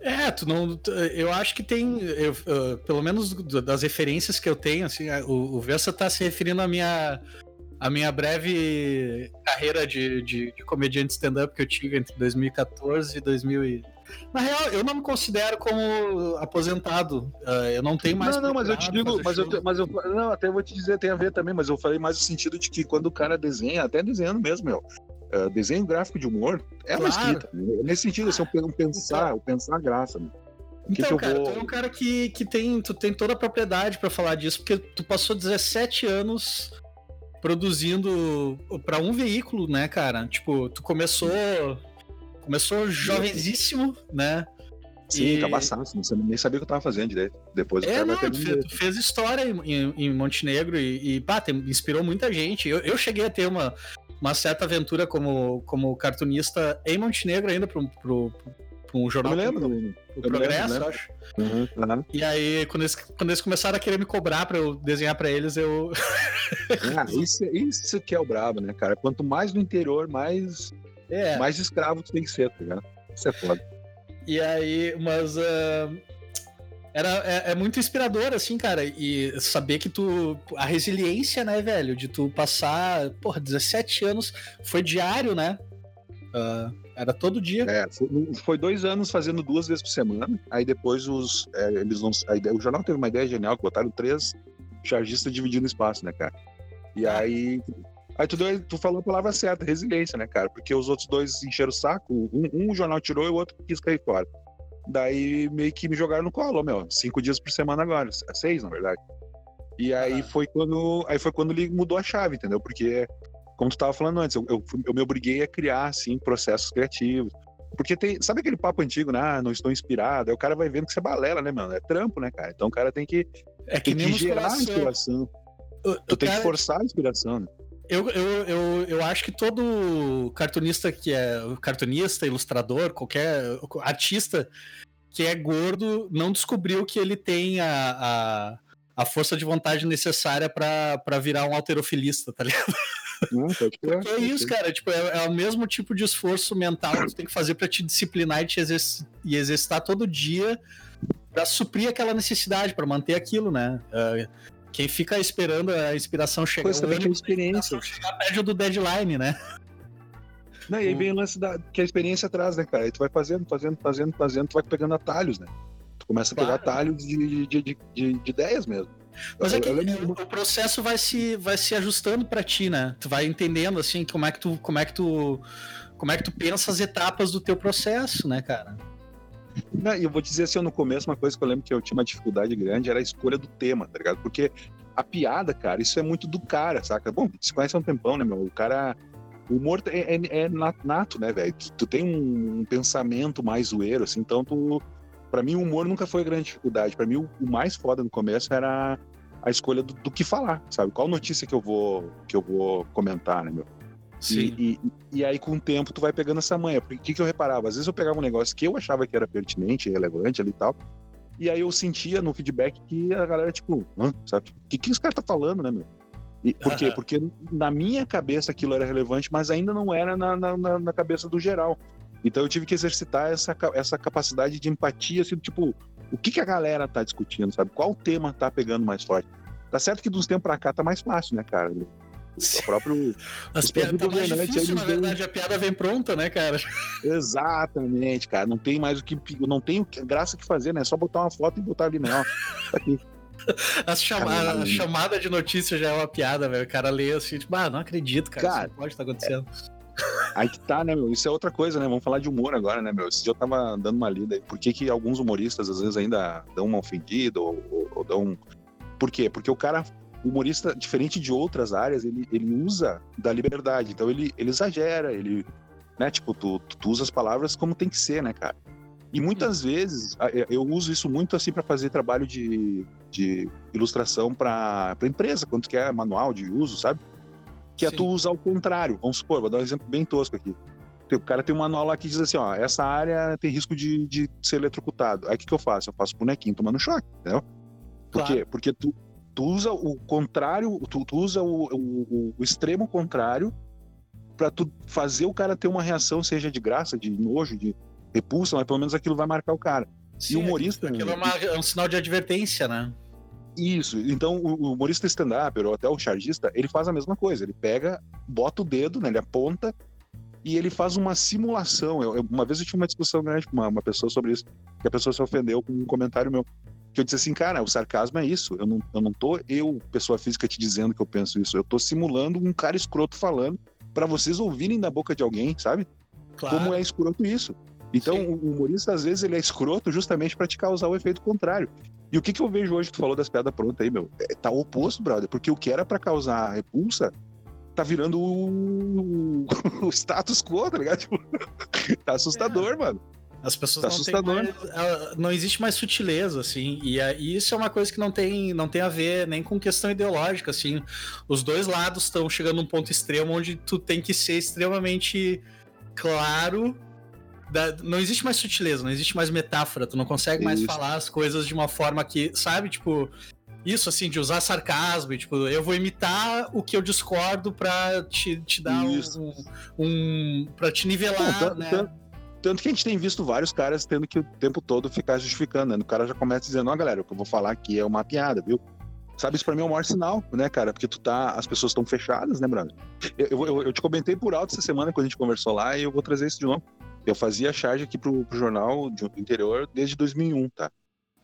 É, tu não. Eu acho que tem. Eu, uh, pelo menos das referências que eu tenho, assim, o, o Versa tá se referindo à minha a minha breve carreira de, de, de comediante stand-up que eu tive entre 2014 e 2000 e... Na real, eu não me considero como aposentado. Uh, eu não tenho mais. Não, não, mas eu te digo, mas eu, mas eu, não, até vou te dizer, tem a ver também, mas eu falei mais no sentido de que quando o cara desenha, até desenhando mesmo, meu, uh, desenho gráfico de humor é claro. uma escrita. Né? Nesse sentido, assim, um pensar, o pensar graça. Né? Então, que cara, vou... tu é um cara que, que tem, tu tem toda a propriedade para falar disso, porque tu passou 17 anos produzindo para um veículo, né, cara? Tipo, tu começou começou jovenzíssimo, né? Sim, e... cabaçaço, você nem sabia o que eu tava fazendo direito. Depois é, não, tu fez, fez, história em, em Montenegro e, e pá, tem, inspirou muita gente. Eu, eu cheguei a ter uma, uma certa aventura como, como cartunista em Montenegro ainda pro, pro, pro um jornal. Eu lembro, o Progresso, lembro, acho. Uhum, uhum. E aí, quando eles, quando eles começaram a querer me cobrar pra eu desenhar pra eles, eu. ah, isso, isso que é o brabo, né, cara? Quanto mais no interior, mais. É. Mais escravo tu tem que ser, tá ligado? Isso é foda. E aí, mas. Uh, era, é, é, muito inspirador, assim, cara. E saber que tu. A resiliência, né, velho? De tu passar, porra, 17 anos. Foi diário, né? Uh, era todo dia. É, foi dois anos fazendo duas vezes por semana. Aí depois os. É, eles não. Ideia, o jornal teve uma ideia genial que botaram três chargistas dividindo espaço, né, cara? E ah. aí. Aí tu, deu, tu falou a palavra certa, resiliência, né, cara? Porque os outros dois encheram o saco. Um, um jornal tirou e o outro quis cair fora. Daí meio que me jogaram no colo, meu. Cinco dias por semana agora. Seis, na verdade. E aí ah. foi quando. Aí foi quando ele mudou a chave, entendeu? Porque como tu estava falando antes, eu, eu, eu, me obriguei a criar, assim, processos criativos. Porque tem, sabe aquele papo antigo, né? Ah, não estou inspirado. Aí o cara vai vendo que você é balela, né, mano? É trampo, né, cara? Então o cara tem que, é que, tem que gerar a inspiração. O, tu o tem cara... que forçar a inspiração, né? Eu, eu, eu, eu acho que todo cartunista que é cartunista, ilustrador, qualquer artista que é gordo não descobriu que ele tem a, a, a força de vontade necessária para virar um alterofilista, tá ligado? Não, Porque é isso, cara. Tipo, é, é, o mesmo tipo de esforço mental que tu tem que fazer para te disciplinar e te exerc e exercitar todo dia para suprir aquela necessidade, para manter aquilo, né? Uh, quem fica esperando a inspiração chegar, pois, um ano, experiência. chegar perto do deadline, né? Não, e aí vem o lance da, que a experiência traz, né, cara? Aí tu vai fazendo, fazendo, fazendo, fazendo, tu vai pegando atalhos, né? Tu começa a pegar claro. atalhos de, de, de, de, de ideias mesmo. Mas é que o processo vai se, vai se ajustando para ti, né? Tu vai entendendo assim como é que tu, como é que tu, como é que tu pensa as etapas do teu processo, né, cara? Não, eu vou dizer assim, no começo, uma coisa que eu lembro que eu tinha uma dificuldade grande era a escolha do tema, tá ligado? Porque a piada, cara, isso é muito do cara, saca? Bom, se conhece há um tempão, né, meu? O cara. O humor é, é, é nato, né, velho? Tu, tu, tem um, um, pensamento mais zoeiro, assim, então tu, para mim o humor nunca foi grande dificuldade. Para mim o, o, mais foda no começo era a escolha do, do, que falar, sabe? Qual notícia que eu vou que eu vou comentar, né, meu? Sim. E, e, e aí com o tempo tu vai pegando essa manha. Porque o que, que eu reparava? Às vezes eu pegava um negócio que eu achava que era pertinente, relevante ali e tal. E aí eu sentia no feedback que a galera, tipo, Hã? sabe? O que, que esse cara tá falando, né, meu? E, por quê? Porque na minha cabeça aquilo era relevante, mas ainda não era na, na, na cabeça do geral. Então eu tive que exercitar essa, essa capacidade de empatia, assim, tipo, o que, que a galera tá discutindo, sabe? Qual tema tá pegando mais forte? Tá certo que dos tempos pra cá tá mais fácil, né, cara? O próprio. As piadas tá mais difícil, na verdade, a piada vem pronta, né, cara? Exatamente, cara. Não tem mais o que. Não tem graça que fazer, né? É só botar uma foto e botar ali, não. Tá aqui. A chamada, a chamada de notícia já é uma piada, velho. O cara lê assim, tipo, ah, não acredito, cara. cara isso pode estar acontecendo. É... Aí que tá, né, meu? Isso é outra coisa, né? Vamos falar de humor agora, né, meu? Esse dia eu tava dando uma lida aí. Por que, que alguns humoristas às vezes ainda dão uma ofendida ou, ou, ou dão. Por quê? Porque o cara humorista, diferente de outras áreas, ele, ele usa da liberdade. Então ele, ele exagera, ele. Né, tipo, tu, tu usa as palavras como tem que ser, né, cara? E muitas vezes eu uso isso muito assim para fazer trabalho de, de ilustração para empresa, quando quer manual de uso, sabe? Que é Sim. é tu usar o contrário. Vamos supor, vou dar um exemplo bem tosco aqui. O cara tem um manual lá que diz assim, ó, essa área tem risco de, de ser eletrocutado. Aí o que, que eu faço? Eu faço bonequinho tomando choque, entendeu? Por claro. quê? Porque tu, tu usa o contrário, tu, tu usa o, o, o, extremo contrário para tu fazer o cara ter uma reação, seja de graça, de nojo, de repulsa, mas pelo menos aquilo vai marcar o cara. Sim, e o humorista. Aquilo é, uma, é, um sinal de advertência, né? Isso. Então, o humorista stand-up, ou até o chargista, ele faz a mesma coisa. Ele pega, bota o dedo, né? Ele aponta e ele faz uma simulação. Eu, uma vez eu tive uma discussão grande com uma, uma pessoa sobre isso, que a pessoa se ofendeu com um comentário meu. Que eu disse assim, cara, o sarcasmo é isso. Eu não, eu não tô, eu, pessoa física, te dizendo que eu penso isso. Eu tô simulando um cara escroto falando para vocês ouvirem da boca de alguém, sabe? Claro. Como é escroto isso. Então, Sim. o humorista, às vezes, ele é escroto justamente para te causar o efeito contrário. E o que, que eu vejo hoje que tu falou das piadas prontas aí, meu? É, tá o oposto, brother. Porque o que era para causar repulsa tá virando o, o status quo, tá ligado? Tipo, tá assustador, é. mano. As pessoas tá não assustador. Mais, não existe mais sutileza, assim, e, e, isso é uma coisa que não tem, não tem a ver nem com questão ideológica, assim. Os dois lados estão chegando num ponto extremo onde tu tem que ser extremamente claro da, não existe mais sutileza, não existe mais metáfora, tu não consegue mais isso. falar as coisas de uma forma que, sabe, tipo, isso assim, de usar sarcasmo, e, tipo, eu vou imitar o que eu discordo pra te, te dar isso. um, um. pra te nivelar, né? Tanto, que a gente tem visto vários caras tendo que o tempo todo ficar justificando, né? O cara já começa dizendo, ó, oh, galera, o que eu vou falar aqui é uma piada, viu? Sabe, isso pra mim é o maior sinal, né, cara? Porque tu tá. As pessoas estão fechadas, né, brother? Eu, eu, eu, te comentei por alto essa semana quando a gente conversou lá e eu vou trazer isso de novo. Eu fazia charge aqui pro, pro jornal do interior desde 2001, tá?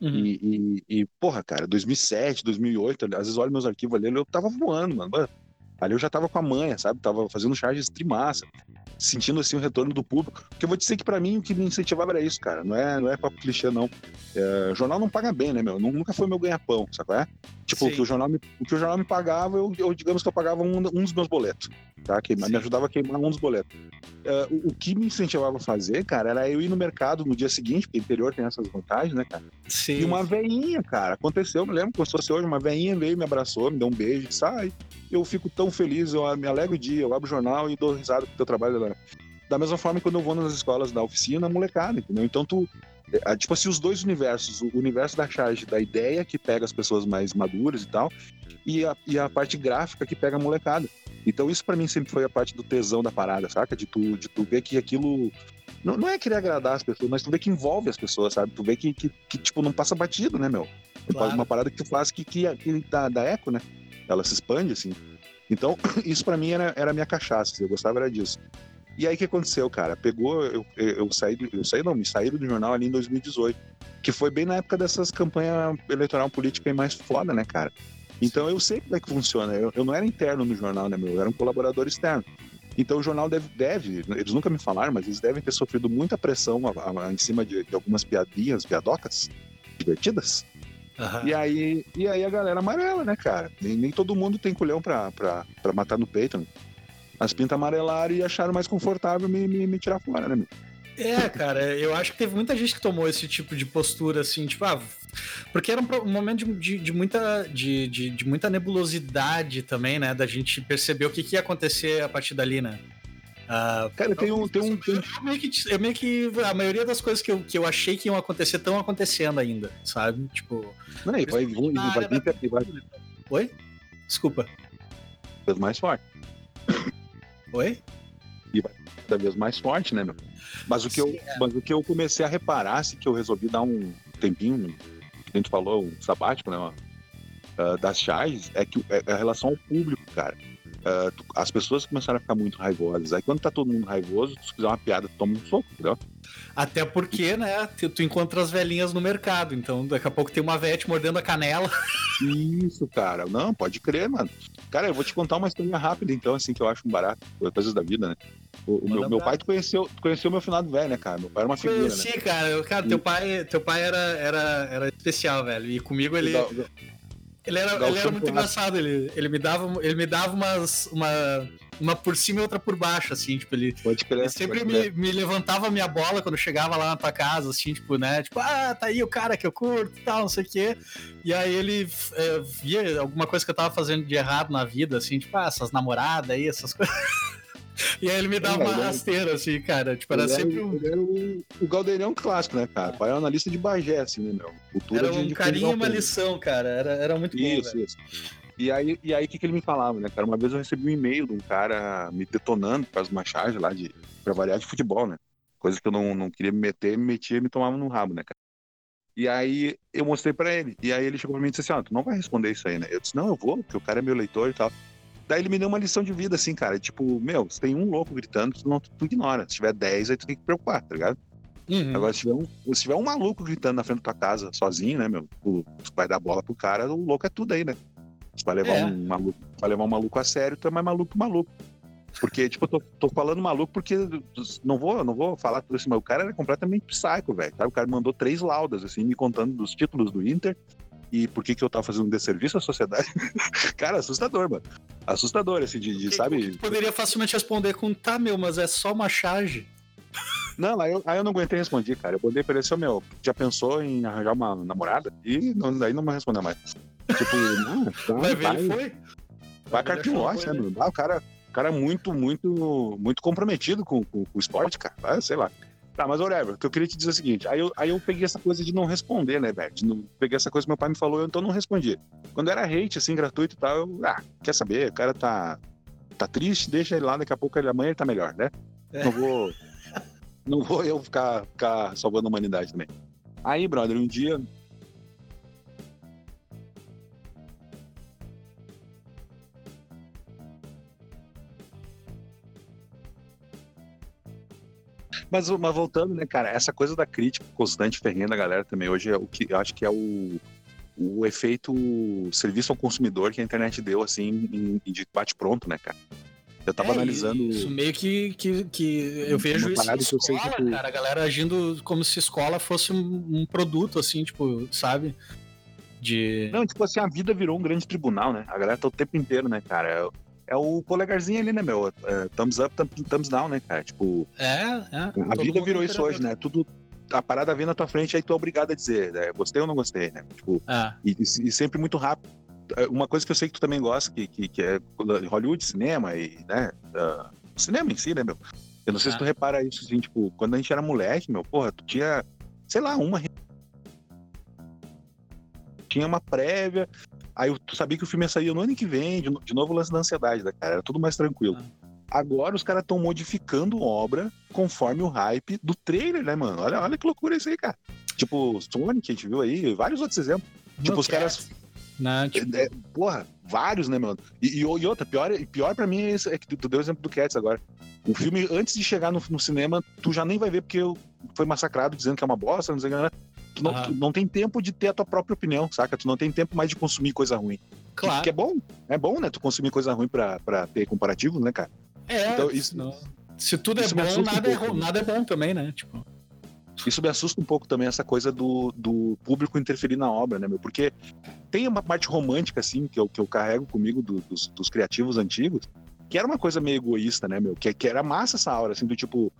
Uhum. E, e, e, porra, cara, 2007, 2008, às vezes olho meus arquivos ali, eu tava voando, mano. Ali eu já tava com a manha, sabe? Tava fazendo charges trimassa, sentindo assim o retorno do público. Porque eu vou dizer que para mim o que me incentivava era isso, cara. Não é, não é papo clichê, não. É, jornal não paga bem, né, meu? Nunca foi meu ganha-pão, sabe? É? Tipo, o que o, jornal me, o que o jornal me pagava, eu, eu digamos que eu pagava um, um dos meus boletos, tá? Que me ajudava a queimar um dos boletos. É, o, o, que me incentivava a fazer, cara, era eu ir no mercado no dia seguinte, porque o interior tem essas vantagens, né, cara? Sim. E uma veinha, cara, aconteceu, me lembro como se fosse hoje, uma veinha veio, me abraçou, me deu um beijo, sai. Eu fico tão feliz, eu me alegro o dia, eu abro o jornal e dou risada com o teu trabalho, galera. Da mesma forma quando eu vou nas escolas da oficina, molecada, entendeu? Então tu. É, tipo assim, os dois universos, o universo da charge da ideia, que pega as pessoas mais maduras e tal, e a, e a parte gráfica que pega a molecada. Então isso para mim sempre foi a parte do tesão da parada, saca? De tu, de tu ver que aquilo. Não, não é querer agradar as pessoas, mas tu vê que envolve as pessoas, sabe? Tu vê que, que, que tipo, não passa batido, né, meu? Claro. Uma parada que tu faz que, que, que dá, dá eco, né? Ela se expande, assim. Então, isso para mim era, era a minha cachaça, eu gostava era disso. E aí o que aconteceu, cara? Pegou, eu, eu saí, eu saí não, me saíram do jornal ali em 2018, que foi bem na época dessas campanhas eleitoral política mais foda, né, cara? Então eu sei como é que funciona. Eu, eu não era interno no jornal, né, meu? Eu era um colaborador externo. Então o jornal deve, deve, eles nunca me falaram, mas eles devem ter sofrido muita pressão a, a, em cima de, de, algumas piadinhas, piadocas divertidas. Uhum. E, aí, e aí a galera amarela, né, cara? Nem, nem todo mundo tem culhão pra, pra, pra matar no peito. Né? As pintas amarelaram e acharam mais confortável me, me, me tirar fora, né, meu? É, cara, eu acho que teve muita gente que tomou esse tipo de postura, assim, tipo, ah, porque era um, momento de, de, de muita, de, de, muita nebulosidade também, né, da gente perceber o que, que ia acontecer a partir dali, né. Uh, cara, tem um. Tem um, tem... Eu, meio que, eu meio que. A maioria das coisas que eu, que eu achei que iam acontecer estão acontecendo ainda, sabe? Tipo. Não, aí, vai, vai, vai, vai, vai. Oi? Desculpa. Mais forte. Oi? e vai cada vez mais forte, né, meu? Mas o que, Sim, eu, é. mas o que eu comecei a reparar, assim, que eu resolvi dar um tempinho, a gente falou, um sabático, né, uh, das chaves, é que é, é a relação ao público, cara. Uh, as pessoas começaram a ficar muito raivosas. Aí quando tá todo mundo raivoso, se fizer uma piada, tu toma um soco, entendeu? Até porque, né, tu, tu encontra as velhinhas no mercado, então daqui a pouco tem uma velha te mordendo a canela. Isso, cara. Não, pode crer, mano. Cara, eu vou te contar uma história rápida, então, assim, que eu acho um barato. Coisas da vida, né? O, meu, meu, pai, tu conheceu, tu conheceu meu finado velho, né, cara? Meu pai era uma figura, Conheci, né? cara. Cara, teu pai, teu pai era, era, era especial, velho. E comigo ele... Ele era, ele era muito engraçado, ele, ele me dava, ele me dava umas, uma, uma por cima e outra por baixo, assim, tipo, ele, pode crer, ele sempre me, me, levantava a minha bola quando chegava lá na tua casa, assim, tipo, né, tipo, ah, tá aí o cara que eu curto e tal, não sei o quê, e aí ele é, via alguma coisa que eu tava fazendo de errado na vida, assim, tipo, ah, essas namoradas aí, essas coisas... E aí ele me dava uma rasteira, assim, cara. Tipo, era sempre um. Era o, o Galdeirão clássico, né, cara? Pai é analista de Bagé, assim, né, meu? Cultura era um de, carinho e uma lição, cara. Era, era muito bom. Isso, velho. isso. E aí, e aí, o que, que ele me falava, né, cara? Uma vez eu recebi um e-mail de um cara me detonando por causa de uma charge lá de, pra variar de futebol, né? Coisa que eu não, não queria me meter, me metia e me tomava no rabo, né, cara? E aí eu mostrei pra ele. E aí ele chegou pra mim e disse assim: Ó, oh, tu não vai responder isso aí, né? Eu disse: Não, eu vou, porque o cara é meu leitor e tal. Daí ele me deu uma lição de vida, assim, cara. Tipo, meu, se tem um louco gritando, tu, não, tu ignora. Se tiver 10, aí tu tem que preocupar, tá ligado? Uhum. Agora, se tiver, um, se tiver um maluco gritando na frente da tua casa, sozinho, né, meu? Tu, vai dar bola pro cara, o louco é tudo aí, né? Se vai levar, é. um maluco, vai levar um maluco a sério, tu é mais maluco que maluco. Porque, tipo, eu tô, tô falando maluco porque não vou, não vou falar tudo assim, mas o cara era completamente psycho, velho. O cara mandou três laudas, assim, me contando dos títulos do Inter e por que, que eu tava fazendo um desserviço à sociedade. cara, assustador, mano. Assustador, assim, de, de que, sabe? Poderia facilmente responder com, tá, meu, mas é só uma charge. Não, aí eu, aí eu não aguentei responder, cara. Eu mandei pra ele assim, meu, já pensou em arranjar uma namorada? E não, daí não vai responder mais. Tipo, não, tá, vai ver, vai, ele foi. Vai carpinhote, né, mano? Ah, o cara, o cara é muito, muito, muito comprometido com, com, com o esporte, cara. Ah, sei lá. Tá, mas whatever, o que eu queria te dizer é o seguinte, aí eu, aí eu peguei essa coisa de não responder, né, velho? Peguei essa coisa que meu pai me falou, então não respondi. Quando era hate, assim, gratuito e tal, eu, ah, quer saber, o cara tá, tá triste, deixa ele lá, daqui a pouco ele, amanhã ele tá melhor, né? É. Não vou. não vou eu ficar, ficar salvando a humanidade também. Aí, brother, um dia Mas, mas voltando, né, cara, essa coisa da crítica constante ferrenha da galera também hoje é o que eu acho que é o, o efeito serviço ao consumidor que a internet deu, assim, em, em de bate-pronto, né, cara? Eu tava é, analisando. Isso meio que, que, que eu vejo isso em escola, tipo... cara. A galera agindo como se escola fosse um, um, produto, assim, tipo, sabe? De. Não, tipo assim, a vida virou um grande tribunal, né? A galera tá o tempo inteiro, né, cara? É o polegarzinho ali, né, meu? É, thumbs up, thumbs down, né, cara? Tipo. É, é. A vida virou isso hoje, né? Tudo. A parada vem na tua frente, aí tu é obrigado a dizer, né? gostei ou não gostei, né? Tipo, é. e, e, sempre muito rápido. É, uma coisa que eu sei que tu também gosta, que, que, que é Hollywood, cinema e, né? Uh, cinema em si, né, meu? Eu não sei se tu repara isso, assim, tipo, quando a gente era moleque, meu, porra, tu tinha, sei lá, uma tinha uma prévia, Aí tu sabia que o filme ia sair no ano que vem, de, de novo o lance da ansiedade, né, cara? Era tudo mais tranquilo. Ah. Agora os caras estão modificando obra conforme o hype do trailer, né, mano? Olha, olha que loucura isso aí, cara. Tipo, Sonic, a gente viu aí, vários outros exemplos. Tipo, os caras. Não, tipo... é, porra, vários, né, mano? E, e, e outra, pior, pior pra mim é, isso, é que tu, tu deu o exemplo do Cats agora. O filme, antes de chegar no, no, cinema, tu já nem vai ver porque foi massacrado dizendo que é uma bosta, não sei o que. Tu não, tu não tem tempo de ter a tua própria opinião, saca? Tu não tem tempo mais de consumir coisa ruim. Claro. Que, é bom. É bom, né? Tu consumir coisa ruim pra, pra ter comparativo, né, cara? É. Então, isso, não... Se tudo é bom, nada, um pouco, é, nada é bom também, né? Tipo. Isso me assusta um pouco também, essa coisa do, do público interferir na obra, né, meu? Porque tem uma parte romântica, assim, que eu, que eu carrego comigo do, dos, dos criativos antigos, que era uma coisa meio egoísta, né, meu? Que, que era massa essa aura, assim, do tipo,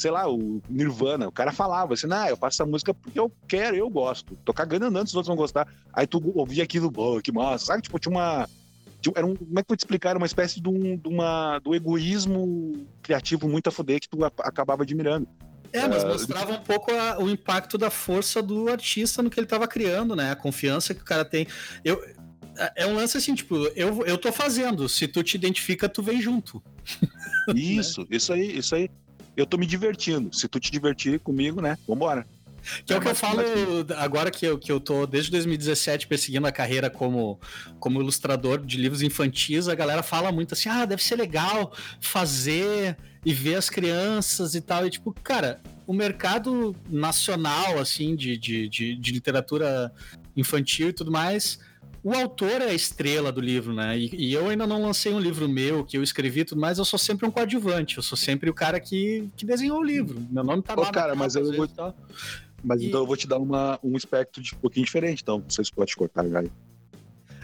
sei lá, o Nirvana, o cara falava assim, ah, eu faço essa música porque eu quero, eu gosto. Tô cagando andando, os outros vão gostar. Aí tu ouvia aquilo, oh, que massa, sabe? Tipo, tinha uma. Era um, como é que eu vou te explicar? Era uma espécie de, um, de uma, do egoísmo criativo muito a foder que tu acabava admirando. É, mas ah, mostrava um pouco a, o impacto da força do artista no que ele estava criando, né? A confiança que o cara tem. Eu, é um lance assim, tipo, eu, eu tô fazendo. Se tu te identifica, tu vem junto. Isso, isso aí, isso aí. Eu tô me divertindo. Se tu te divertir comigo, né? Vambora. Que é, o que eu falo agora que eu, que eu tô desde 2017 perseguindo a carreira como, como ilustrador de livros infantis, a galera fala muito assim: ah, deve ser legal fazer e ver as crianças e tal. E tipo, cara, o mercado nacional, assim, de, de, de, de literatura infantil e tudo mais o autor é a estrela do livro, né? E, e, eu ainda não lancei um livro meu que eu escrevi tudo mais, eu sou sempre um coadjuvante, eu sou sempre o cara que, que desenhou o livro. Meu nome tá Ô, lá. cara, mas eu vou. Mas e... então eu vou te dar uma, um aspecto de um pouquinho diferente, então vocês podem cortar, galera.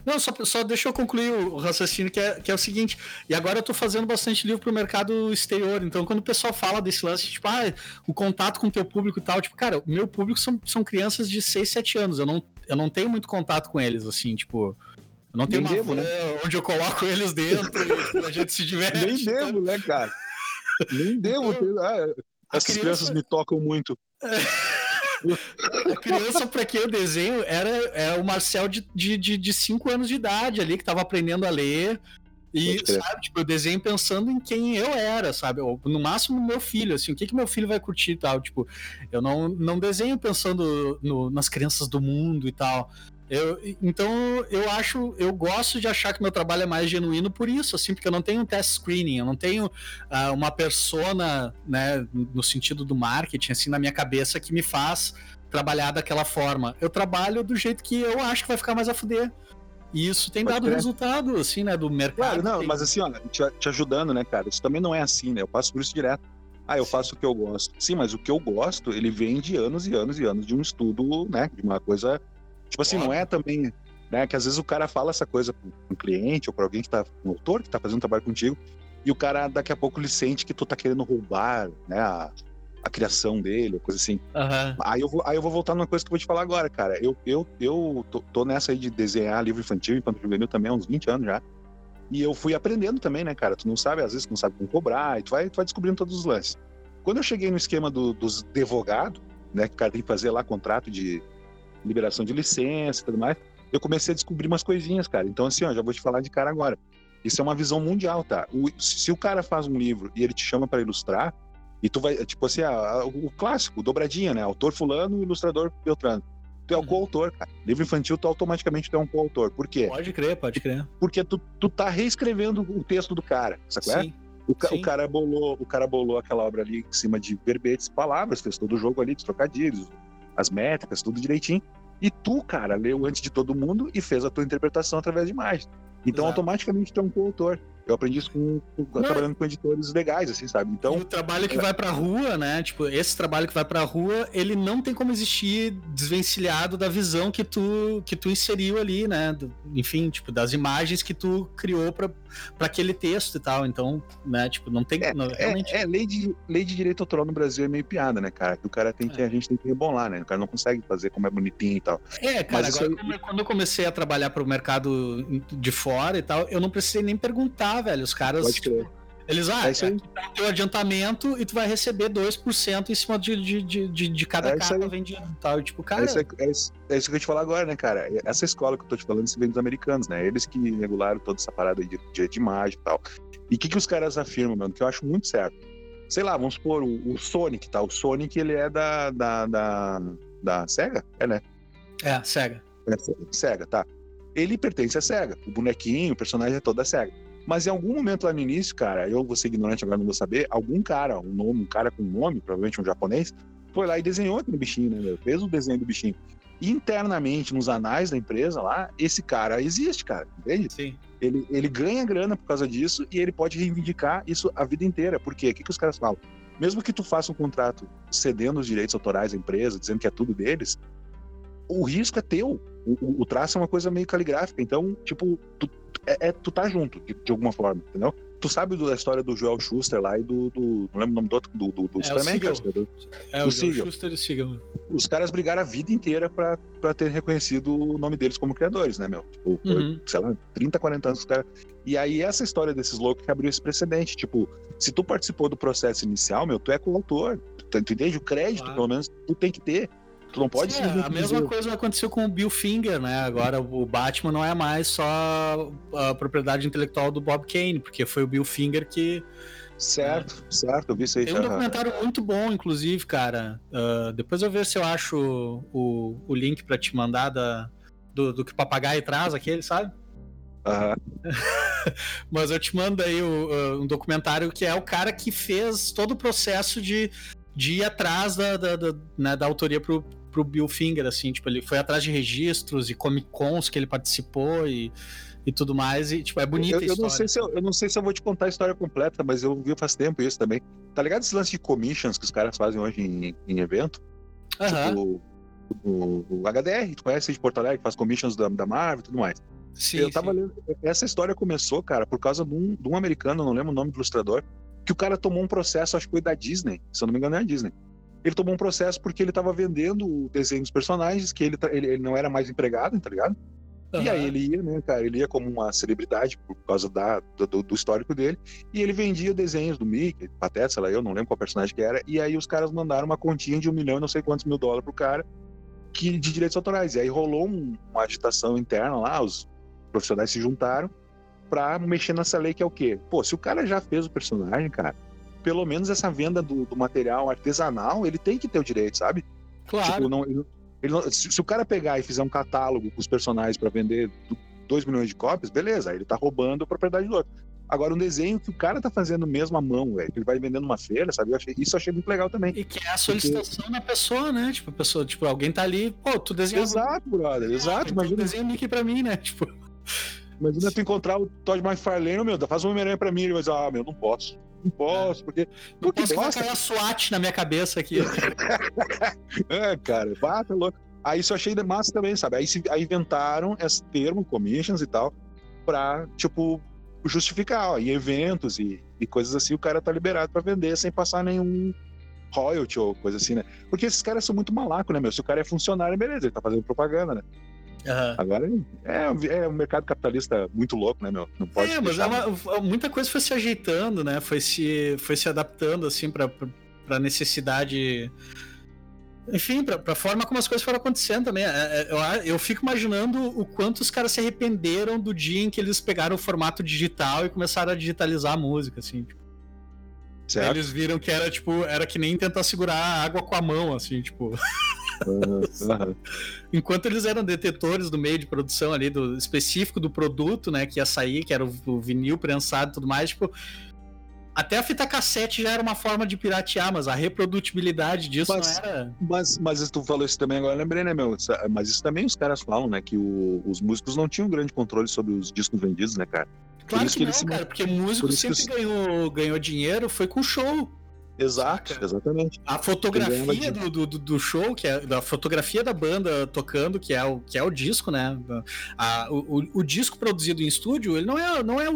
Não, só, só deixa eu concluir o raciocínio, que é, que é o seguinte. E agora eu tô fazendo bastante livro pro mercado exterior. Então, quando o pessoal fala desse lance, tipo, ah, o contato com o teu público e tal, tipo, cara, o meu público são, são crianças de 6, 7 anos. Eu não, eu não tenho muito contato com eles, assim, tipo. Eu não tenho Nem devo, né? onde eu coloco eles dentro e a gente se diverte. Nem devo, né, cara? Nem devo. Então, ah, essas criança... crianças me tocam muito. A criança para quem eu desenho era, era o Marcel de 5 de, de, de cinco anos de idade ali, que tava aprendendo a ler. E, sabe, tipo, eu desenho pensando em quem eu era, sabe? Ou, no máximo meu filho, assim, o que que meu filho vai curtir e tal. Tipo, eu não, não desenho pensando no, nas crianças do mundo e tal. Eu, então, eu acho, eu gosto de achar que meu trabalho é mais genuíno por isso, assim, porque eu não tenho um test screening, eu não tenho uh, uma persona, né, no sentido do marketing, assim, na minha cabeça que me faz trabalhar daquela forma. Eu trabalho do jeito que eu acho que vai ficar mais a fuder. E isso tem Pode dado resultado, assim, né, do mercado. Claro, não, tem... mas assim, olha, te, te ajudando, né, cara, isso também não é assim, né, eu passo por isso direto. Ah, eu faço o que eu gosto. Sim, mas o que eu gosto, ele vem de anos e anos e anos de um estudo, né, de uma coisa Tipo assim, não é também, né? Que às vezes o cara fala essa coisa para um cliente ou para alguém que tá, um autor que tá fazendo trabalho contigo, e o cara daqui a pouco ele sente que tu tá querendo roubar, né? A, a criação dele, coisa assim. Uhum. Aí, eu vou, aí eu vou voltar numa coisa que eu vou te falar agora, cara. Eu, eu, eu tô, tô nessa aí de desenhar livro infantil, infantil juvenil também há uns 20 anos já. E eu fui aprendendo também, né, cara? Tu não sabe, às vezes, tu não sabe como cobrar, e tu vai, tu vai descobrindo todos os lances. Quando eu cheguei no esquema do, dos advogados, né, que o cara tem que fazer lá contrato de, liberação de licença e tudo mais, eu comecei a descobrir umas coisinhas, cara. Então, assim, ó, já vou te falar de cara agora. Isso é uma visão mundial, tá? O, se o cara faz um livro e ele te chama para ilustrar, e tu vai, tipo assim, a, o clássico, dobradinha, né? Autor fulano, ilustrador Beltrano. Tu é o uhum. coautor, cara. Livro infantil, tu automaticamente tu é um coautor. Por quê? Pode crer, pode crer. Porque tu, tu tá reescrevendo o texto do cara, sabe? Sim. O, Sim. o, cara bolou, o cara bolou aquela obra ali em cima de verbetes, palavras, fez todo o jogo ali, de trocadilhos, as métricas, tudo direitinho. E tu, cara, leu antes de todo mundo e fez a tua interpretação através de imagens. Então, Exato. automaticamente, tu é um coautor. Eu aprendi isso com, com trabalhando com editores legais, assim, sabe? Então. E o trabalho que é... vai pra rua, né? Tipo, esse trabalho que vai pra rua, ele não tem como existir desvencilhado da visão que tu, que tu inseriu ali, né? Do, enfim, tipo, das imagens que tu criou pra, pra aquele texto e tal. Então, né, tipo, não tem. É, não, é, realmente... é, é, lei, de, lei de direito autoral no Brasil é meio piada, né, cara? Que o cara tem que. É. A gente tem que rebolar, né? O cara não consegue fazer como é bonitinho e tal. É, cara, Mas agora, aí... quando eu comecei a trabalhar pro mercado de fora e tal, eu não precisei nem perguntar, velho. Os caras. Pode tipo, eles, ah, é isso aí. É, teu adiantamento e tu vai receber 2% em cima de, de, de, de cada é capa vendido tal. Tipo, cara. É isso, é, é, é isso que eu te falar agora, né, cara? Essa escola que eu tô te falando, se vem dos americanos, né? Eles que regularam toda essa parada de, de, de imagem e tal. E o que, que os caras afirmam, mano? Que eu acho muito certo. Sei lá, vamos supor, o, o Sonic, tá? O Sonic, ele é da, da, da, da SEGA? É, né? É, SEGA. É, SEGA, tá. Ele pertence à SEGA. O bonequinho, o personagem é todo da SEGA. Mas em algum momento lá no início, cara, eu vou ser ignorante agora, não vou saber, algum cara, um nome, um cara com um nome, provavelmente um japonês, foi lá e desenhou aquele bichinho, né? Fez o desenho do bichinho. Internamente, nos anais da empresa lá, esse cara existe, cara, entende? Sim. Ele, ele ganha grana por causa disso e ele pode reivindicar isso a vida inteira. Por quê? O que, que os caras falam? Mesmo que tu faça um contrato cedendo os direitos autorais à empresa, dizendo que é tudo deles, o risco é teu. O, o, o traço é uma coisa meio caligráfica. Então, tipo, tu, é, é, tu tá junto, de, de, alguma forma, entendeu? Tu sabe da história do Joel Schuster lá e do. do não lembro o nome do outro, do, do, do é, Superman, o do, É, o, o Schuster e o Siegel. Os caras brigaram a vida inteira pra, pra ter reconhecido o nome deles como criadores, né, meu? Tipo, uhum. sei lá, 30, 40 anos os caras. E aí, essa história desses loucos que abriu esse precedente. Tipo, se tu participou do processo inicial, meu, tu é coautor. Tu, tu entende? O crédito, claro. pelo menos, tu tem que ter. Tu não pode Sim, é, A mesma coisa aconteceu com o Bill Finger, né? Agora o Batman não é mais só a propriedade intelectual do Bob Kane, porque foi o Bill Finger que. Certo, é. certo, eu vi isso aí. Tem um documentário muito bom, inclusive, cara. Uh, depois eu ver se eu acho o, o link para te mandar da, do, do que o papagaio traz, aquele, sabe? Uhum. Mas eu te mando aí o, um documentário que é o cara que fez todo o processo de, de ir atrás da, da, da, né, da autoria pro, pro Bill Finger, assim, tipo, ele foi atrás de registros e Comic Cons que ele participou e, e tudo mais, e, tipo, é bonito eu, eu Não sei se eu, eu, não sei se eu vou te contar a história completa, mas eu vi faz tempo isso também. Tá ligado esse lance de commissions que os caras fazem hoje em, em evento? Uhum. Tipo, o, o, HDR, tu conhece de Porto Alegre, faz commissions da, da Marvel e tudo mais. Sim, eu tava sim. lendo. Essa história começou, cara, por causa de um, de um americano, não lembro o nome do ilustrador, que o cara tomou um processo, acho que foi da Disney, se eu não me engano, é a Disney. Ele tomou um processo porque ele tava vendendo o desenho dos personagens, que ele, ele, ele não era mais empregado, tá ligado? Uhum. E aí ele ia, né, cara? Ele ia como uma celebridade por causa da, do, do, histórico dele. E ele vendia desenhos do Mickey, Pateta, sei lá, eu não lembro qual personagem que era. E aí os caras mandaram uma continha de um milhão e não sei quantos mil dólares pro cara que, de direitos autorais. E aí rolou um, uma agitação interna lá, os profissionais se juntaram para mexer nessa lei que é o quê? Pô, se o cara já fez o personagem, cara, pelo menos essa venda do, do material artesanal, ele tem que ter o direito, sabe? Claro. Tipo, não, ele, ele não, se, se, o cara pegar e fizer um catálogo com os personagens para vender 2 milhões de cópias, beleza, ele tá roubando a propriedade do outro. Agora, um desenho que o cara tá fazendo mesmo à mão, velho, que ele vai vendendo numa feira, sabe? Eu achei, isso eu achei muito legal também. E que é a solicitação Porque... da pessoa, né? Tipo, a pessoa, tipo, alguém tá ali, pô, tu desenha. Exato, brother, exato. Ah, imagina. Desenha Mickey pra mim, né? Tipo. Imagina tu encontrar o Todd McFarlane, meu, faz uma Homem-Aranha pra mim, ele vai dizer, ah, meu, não posso. Não posso, porque. Não porque posso gosta. colocar SWAT na minha cabeça aqui. é, cara, bata louco. Aí isso eu achei massa também, sabe? Aí, se, aí inventaram esse termo, commissions e tal, pra, tipo, justificar, ó, em eventos e, e coisas assim, o cara tá liberado para vender sem passar nenhum royalty ou coisa assim, né? Porque esses caras são muito malacos, né, meu? Se o cara é funcionário, beleza, ele tá fazendo propaganda, né? Uhum. Agora é, é um mercado capitalista muito louco, né, meu? Não pode. É, mas é uma, muita coisa foi se ajeitando, né? Foi se, foi se adaptando, assim, pra, pra necessidade enfim, pra, pra forma como as coisas foram acontecendo também. É, é, eu, eu fico imaginando o quanto os caras se arrependeram do dia em que eles pegaram o formato digital e começaram a digitalizar a música, assim. Tipo. Certo. Eles viram que era, tipo, era que nem tentar segurar a água com a mão, assim, tipo. Uhum, uhum. Enquanto eles eram detetores do meio de produção ali, do específico do produto, né, que ia sair, que era o, o vinil prensado e tudo mais, tipo, até a fita cassete já era uma forma de piratear, mas a reprodutibilidade disso mas, não era. Mas, mas tu falou isso também agora, eu lembrei, né, meu? Mas isso também os caras falam, né? Que o, os músicos não tinham grande controle sobre os discos vendidos, né, cara? Claro que, que, não, cara, porque músico sempre que... ganhou, ganhou dinheiro foi com show. Exato, Saca? exatamente. A fotografia do, do, do, show, que é a fotografia da banda tocando, que é o, que é o disco, né? A, o, o, o disco produzido em estúdio, ele não é, não é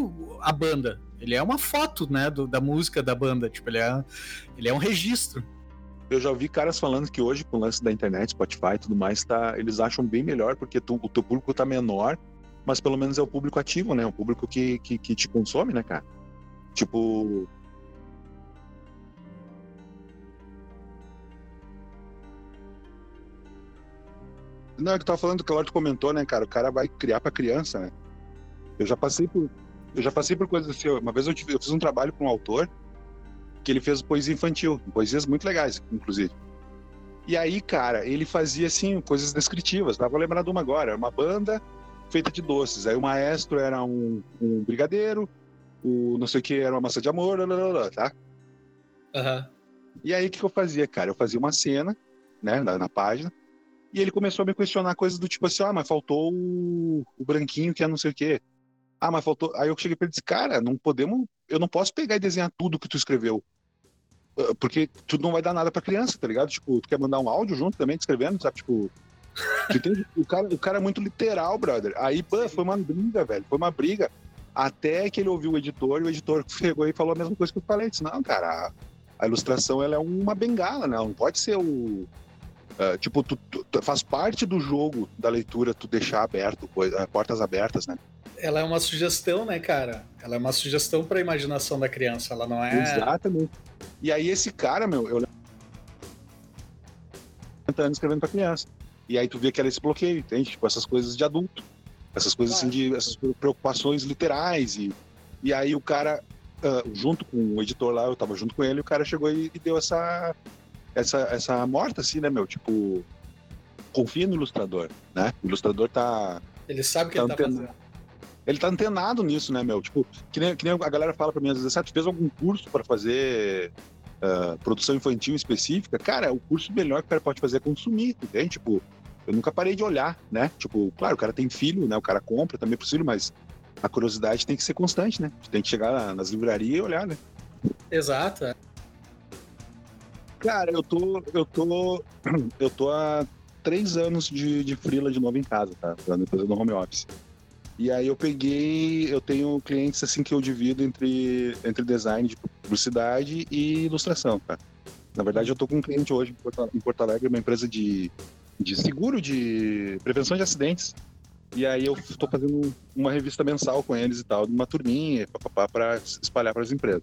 a banda. Ele é uma foto, né, do, da música da banda. Tipo, ele é, ele é um registro. Eu já ouvi caras falando que hoje, com o lance da internet, Spotify e tudo mais, tá, eles acham bem melhor, porque tu, o teu público tá menor, mas pelo menos é o público ativo, né? O público que, que, que te consome, né, cara? Tipo, Não, é que eu tava falando que o Lorde comentou, né, cara? O cara vai criar pra criança, né? Eu já passei por. Eu já passei por coisas assim. Uma vez eu, tive, eu fiz um trabalho com um autor que ele fez poesia infantil, poesias muito legais, inclusive. E aí, cara, ele fazia assim coisas descritivas. Tava lembrando uma agora, uma banda feita de doces. Aí o maestro era um, um brigadeiro, o não sei o que era uma massa de amor, blá, blá, blá, tá? Uhum. E aí o que, que eu fazia, cara? Eu fazia uma cena, né, na, na página, e ele começou a me questionar coisas do tipo assim, ah, mas faltou o, o branquinho que é não sei o quê. Ah, mas faltou. Aí eu cheguei pra ele e disse, cara, não podemos. Eu não posso pegar e desenhar tudo que tu escreveu. Ah, porque tudo não vai dar nada pra criança, tá ligado? Tipo, tu quer mandar um áudio junto também, escrevendo, sabe? Tipo. o, cara, o cara é muito literal, brother. Aí, pô, foi uma briga, velho. Foi uma briga. Até que ele ouviu o editor e o editor chegou e falou a mesma coisa que eu falei. Disse, não, cara, a, a ilustração ela é uma bengala, né? Não pode ser o Uh, tipo, tu, tu, faz parte do jogo da leitura tu deixar aberto, coisa, portas abertas, né? Ela é uma sugestão, né, cara? Ela é uma sugestão para a imaginação da criança, ela não é. Exatamente. E aí esse cara, meu, eu anos escrevendo pra criança. E aí tu vê que era esse bloqueio, entende? Tipo, essas coisas de adulto. Essas coisas assim de essas preocupações literais. E, e aí o cara, uh, junto com o editor lá, eu tava junto com ele, o cara chegou e, e deu essa, essa, essa morta, assim, né, meu? Tipo, confia no ilustrador, né? O ilustrador tá. Ele sabe o que tá ele tá fazendo. Ele tá antenado nisso, né, meu? Tipo, que nem, que nem a galera fala pra mim às vezes, tu fez algum curso para fazer uh, produção infantil específica? Cara, o curso melhor que o cara pode fazer é consumir, entende? Tipo, eu nunca parei de olhar, né? Tipo, claro, o cara tem filho, né? O cara compra também pro filho, mas a curiosidade tem que ser constante, né? Tem que chegar nas livrarias e olhar, né? Exato. Cara, eu tô. Eu tô. Eu tô há três anos de, de freela de novo em casa, tá? Fazendo home office. E aí eu peguei, eu tenho clientes assim que eu divido entre, entre design de publicidade e ilustração, tá? Na verdade, eu tô com um cliente hoje em Porto Alegre, uma empresa de de seguro de prevenção de acidentes. E aí eu estou fazendo uma revista mensal com eles e tal, uma turminha, para espalhar para as empresas.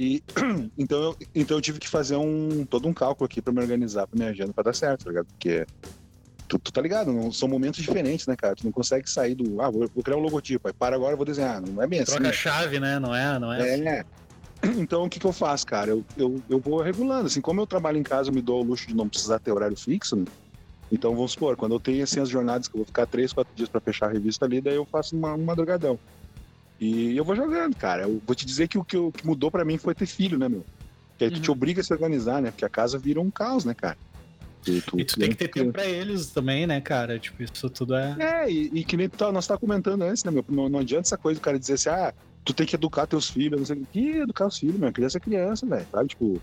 E então eu, então eu tive que fazer um todo um cálculo aqui para me organizar para minha agenda para dar certo, tá ligado? Porque tu, tu, tá ligado, não, são momentos diferentes, né, cara? Tu não consegue sair do, ah, vou, vou criar um logotipo, aí para agora vou desenhar, não é bem Troca assim. Troca a chave, né? Não é, não é. É. Assim. Então, o que, que eu faço, cara? Eu, eu, eu vou regulando. Assim, como eu trabalho em casa, eu me dou o luxo de não precisar ter horário fixo, né? Então, vamos supor, quando eu tenho assim, as jornadas que eu vou ficar três, quatro dias para fechar a revista ali, daí eu faço uma, um madrugadão. E eu vou jogando, cara. Eu vou te dizer que o que, que mudou para mim foi ter filho, né, meu? Que aí tu te uhum. obriga a se organizar, né? Porque a casa vira um caos, né, cara? E tu, e tu tem que ter tempo pra eles também, né, cara? Tipo, isso tudo é. É, e, e que nem tá, nós tá comentando antes, né, meu? Não, não adianta essa coisa do cara dizer assim, ah, tu tem que educar teus filhos, não sei o que. Educar os filhos, meu? Criança é criança, velho. Sabe? Tipo,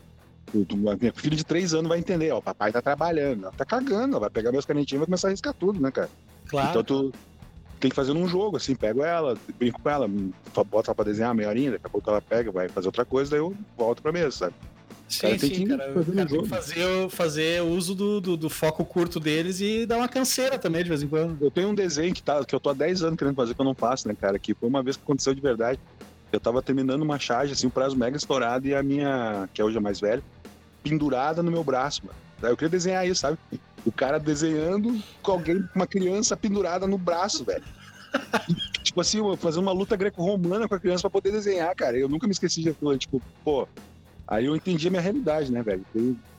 minha filho de três anos vai entender, ó, o papai tá trabalhando, ela tá cagando, ela vai pegar meus canetinhos e vai começar a riscar tudo, né, cara? Claro. Então tu tem que fazer num jogo, assim, pego ela, brinco com ela, bota ela pra desenhar meia horinha, daqui a pouco ela pega, vai fazer outra coisa, daí eu volto pra mesa, sabe? Sim, cara, sim, que cara, fazer, cara, tem que fazer, fazer uso do, do, do, foco curto deles e dar uma canseira também de vez em quando. Eu tenho um desenho que, tá, que eu tô há 10 anos querendo fazer que eu não faço, né, cara? Que foi uma vez que aconteceu de verdade. Eu tava terminando uma charge, assim, um prazo mega estourado, e a minha, que é hoje a mais velha, pendurada no meu braço, mano. Eu queria desenhar isso, sabe? O cara desenhando com alguém, uma criança pendurada no braço, velho. tipo assim, fazer uma luta greco-romana com a criança pra poder desenhar, cara. Eu nunca me esqueci de aquilo. Tipo, pô. Aí eu entendi a minha realidade, né, velho?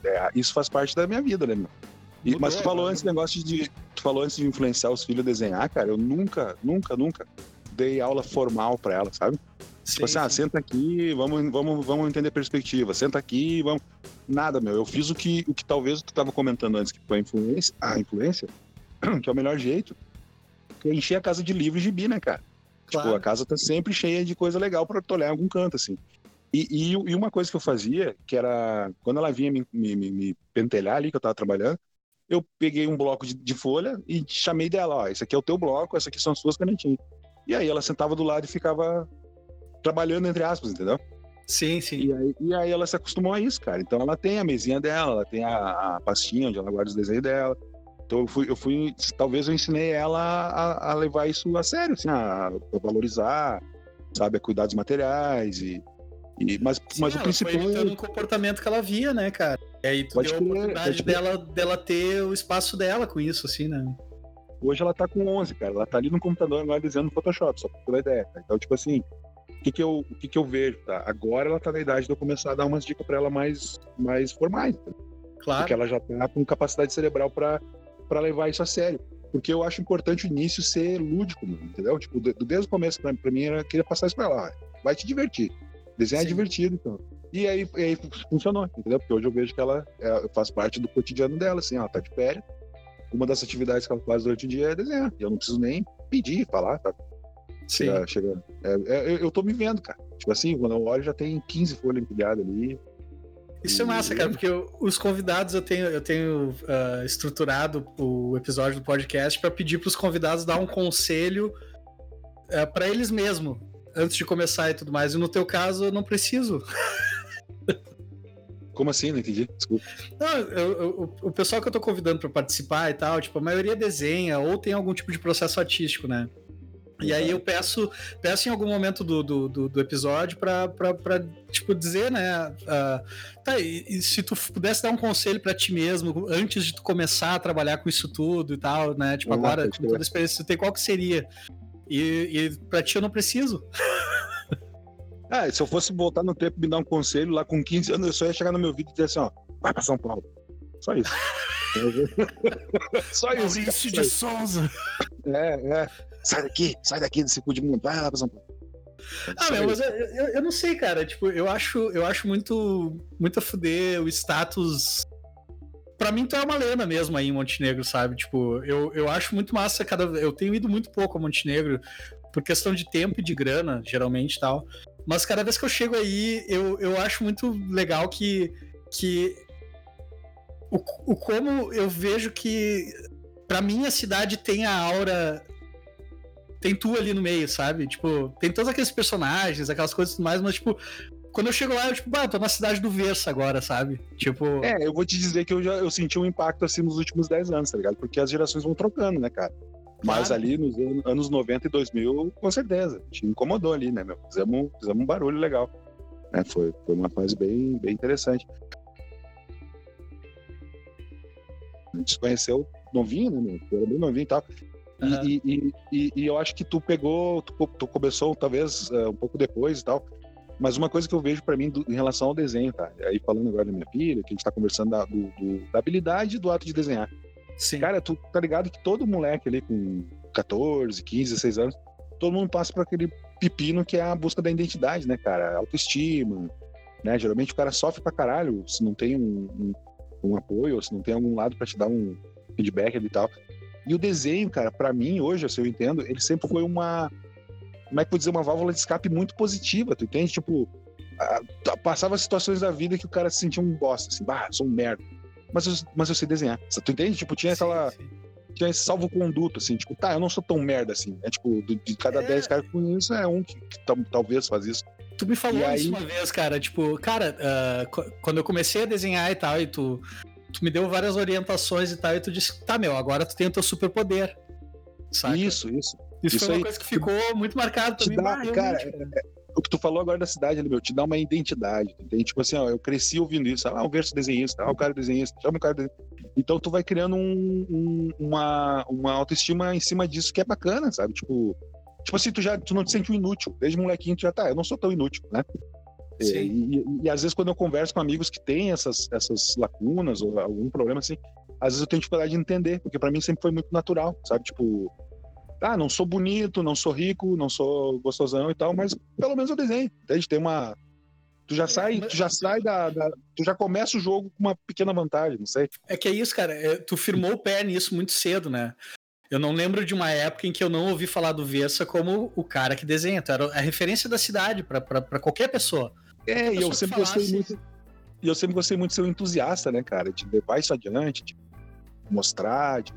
É, isso faz parte da minha vida, né, meu? E, mas tu falou antes negócio de. Tu falou antes de influenciar os filhos a desenhar, cara. Eu nunca, nunca, nunca dei aula formal pra ela, sabe? Sim, tipo assim, ah, senta aqui, vamos, vamos, vamos entender perspectiva. Senta aqui, vamos. Nada, meu. Eu fiz o que, o que talvez tu estava comentando antes, que foi a influência, a influência, que é o melhor jeito, que é encher a casa de livros de bi, né, cara? Claro. Tipo, a casa tá sempre cheia de coisa legal para tu olhar em algum canto, assim. E, e, e, uma coisa que eu fazia, que era, quando ela vinha me, me, me pentelhar ali, que eu tava trabalhando, eu peguei um bloco de, de, folha e chamei dela, ó, esse aqui é o teu bloco, essa aqui são as suas canetinhas. E aí ela sentava do lado e ficava trabalhando, entre aspas, entendeu? Sim, sim. E aí, e aí, ela se acostumou a isso, cara. Então ela tem a mesinha dela, ela tem a, a pastinha onde ela guarda os desenhos dela. Então eu fui, eu fui talvez eu ensinei ela a, a levar isso a sério, assim, a, a, valorizar, sabe, a cuidar dos materiais e, e mas, Sim, mas o principal foi é... o comportamento que ela via, né, cara? E aí tu pode deu a oportunidade dela, dela ter o espaço dela com isso, assim, né? Hoje ela tá com 11, cara. Ela tá ali no computador agora desenhando no Photoshop, só pra ter uma ideia. Então, tipo assim, o que, que, eu, o que, que eu vejo, tá? Agora ela tá na idade de eu começar a dar umas dicas para ela mais, mais formais. Tá? Claro. Porque ela já tá com capacidade cerebral para levar isso a sério. Porque eu acho importante o início ser lúdico, entendeu? Tipo, desde o começo, pra, pra mim, era queria passar isso pra ela. Vai te divertir. Desenhar é Sim. é divertido, então. E aí, e aí funcionou, entendeu? Porque hoje eu vejo que ela é, faz parte do cotidiano dela, assim, ela tá de férias. Uma das atividades que ela faz durante o dia é desenhar. E eu não preciso nem pedir, falar, tá? Sim. Chega, chega é, é, eu tô me vendo, cara. Tipo assim, quando eu olho já tem 15 folhas empilhadas ali. Isso e... é massa, cara, porque eu, os convidados eu tenho, eu tenho uh, estruturado o episódio do podcast para pedir para os convidados dar um conselho uh, é, para eles mesmos, antes de começar e tudo mais. E no teu caso, eu não preciso. Como assim? Não entendi. Desculpa. Não, eu, eu, o pessoal que eu tô convidando para participar e tal, tipo, a maioria desenha ou tem algum tipo de processo artístico, né? E aí eu peço, peço em algum momento do, do, do, do episódio pra, pra, pra, tipo, dizer, né? Uh, tá, e, e, se tu pudesse dar um conselho para ti mesmo, antes de tu começar a trabalhar com isso tudo e tal, né? Tipo, agora, com toda a experiência que tu tem, qual que seria? E, e pra ti eu não preciso. Ah, se eu fosse voltar no tempo e me dar um conselho, lá com 15 anos, eu só ia chegar no meu vídeo e dizer assim, ó, vai pra São Paulo. Só isso. só isso. Maurício de Souza. É, é. Sai daqui, sai daqui desse cu de mundo, vai lá pra São Paulo. Ah, meu, mas eu, eu, eu, não sei, cara. Tipo, eu acho, eu acho muito, muito a fuder o status. Pra mim, tu é uma lenda mesmo aí em Montenegro, sabe? Tipo, eu, eu acho muito massa cada Eu tenho ido muito pouco a Montenegro por questão de tempo e de grana, geralmente e tal. Mas cada vez que eu chego aí, eu, eu acho muito legal que, que o, o como eu vejo que para mim a cidade tem a aura tem tu ali no meio, sabe? Tipo, tem todos aqueles personagens, aquelas coisas e tudo mais, mas, tipo, quando eu chego lá, eu, tipo, bah, tô na cidade do Versa agora, sabe? Tipo. É, eu vou te dizer que eu já eu senti um impacto assim nos últimos 10 anos, tá ligado? Porque as gerações vão trocando, né, cara? Mas ali nos anos 90 e 2000, com certeza, te incomodou ali, né, meu? Fizemos, fizemos um barulho legal. Né? Foi, foi uma fase bem, bem interessante. A gente se conheceu novinho, né, meu? Eu era bem novinho e tal. Uhum. E, e, e, e, eu acho que tu pegou, tu, tu começou talvez uh, um pouco depois e tal. Mas uma coisa que eu vejo para mim do, em relação ao desenho, tá? Aí falando agora da minha filha, que a gente tá conversando da, do, do, da habilidade do ato de desenhar. Sim. Cara, tu tá ligado que todo moleque ali com 14, 15, 16 anos, todo mundo passa por aquele pepino que é a busca da identidade, né, cara? Autoestima, né? Geralmente o cara sofre pra caralho se não tem um, um, um apoio, ou se não tem algum lado para te dar um feedback ali e tal. E o desenho, cara, para mim, hoje, se eu entendo, ele sempre foi uma. Como é que eu vou dizer? Uma válvula de escape muito positiva, tu entende? Tipo, a, passava situações da vida que o cara se sentia um bosta, assim, bah, sou um merda. Mas eu, mas eu sei desenhar. Tu entende? Tipo, tinha sim, aquela. Sim. Tinha esse salvo-conduto, assim, tipo, tá, eu não sou tão merda assim. É tipo, de, cada 10 é... caras que conheço, é um que, que talvez faz isso. Tu me falou e isso aí... uma vez, cara, tipo, cara, uh, quando eu comecei a desenhar e tal, e tu, tu me deu várias orientações e tal, e tu disse, tá, meu, agora tu tem o teu superpoder. Saca? Isso, isso. Isso, isso foi uma coisa que ficou muito marcado pra mim. Dá, cara, é, é, o que tu falou agora da cidade, meu, te dá uma identidade, entende? Tipo assim, ó, eu cresci ouvindo isso, ah, o verso desenhista, ah, o cara desenhista, chama o cara desenhista. Então tu vai criando um, um, uma, uma autoestima em cima disso que é bacana, sabe? Tipo, tipo assim, tu já tu não te sente um inútil. Desde molequinho tu já tá, eu não sou tão inútil, né? É, e, e, às vezes quando eu converso com amigos que têm essas, essas lacunas ou algum problema assim, às vezes eu tenho dificuldade de entender, porque para mim sempre foi muito natural, sabe? Tipo, ah, não sou bonito, não sou rico, não sou gostosão e tal, mas pelo menos eu desenho, entende? Tem uma tu já sai, tu já sai da, da, tu já começa o jogo com uma pequena vantagem, não sei. É que é isso, cara, é, tu firmou o pé nisso muito cedo, né? Eu não lembro de uma época em que eu não ouvi falar do Versa como o cara que desenha. Tu era a referência da cidade para qualquer pessoa. É, e eu sempre gostei muito. E eu sempre gostei muito de ser um entusiasta, né, cara? De levar isso adiante, de mostrar, de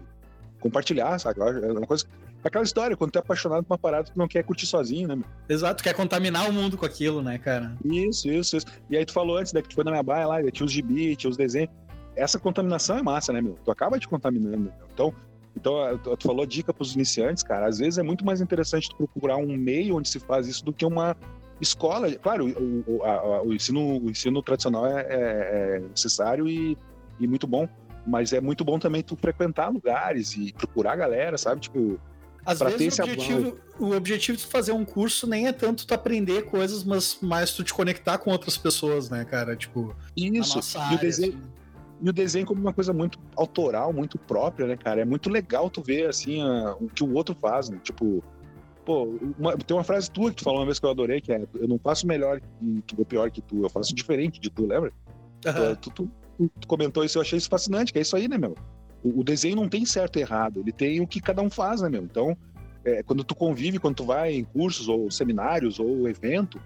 compartilhar, sabe? É uma coisa. Aquela história, quando tu é apaixonado por uma parada, tu não quer curtir sozinho, né, meu? Exato, tu quer contaminar o mundo com aquilo, né, cara? Isso, isso, isso. E aí tu falou antes, né, que tu foi na minha baia lá, tinha os gibi, tinha os desenhos. Essa contaminação é massa, né, meu? Tu acaba te contaminando. Né? Então, então, tu falou dica para os iniciantes, cara. Às vezes é muito mais interessante tu procurar um meio onde se faz isso do que uma escola, claro, o, o, a, o, ensino, o ensino tradicional é, é, é necessário e, e, muito bom, mas é muito bom também tu frequentar lugares e procurar galera, sabe? Tipo, às vezes o objetivo, o objetivo de fazer um curso nem é tanto tu aprender coisas, mas mais tu te conectar com outras pessoas, né, cara? Tipo, isso. E o desenho, assim. e o desenho como uma coisa muito autoral, muito própria, né, cara? É muito legal tu ver assim a, o que o outro faz, né? Tipo, Pô, uma, tem uma frase tua que tu falou uma vez que eu adorei, que é eu não faço melhor que, que pior que tu, eu faço diferente de tu, lembra? Uhum. Tu, tu, tu, tu, comentou isso, eu achei isso fascinante, que é isso aí, né, meu? O, o, desenho não tem certo e errado, ele tem o que cada um faz, né, meu? Então, é, quando tu convive, quando tu vai em cursos ou seminários ou evento,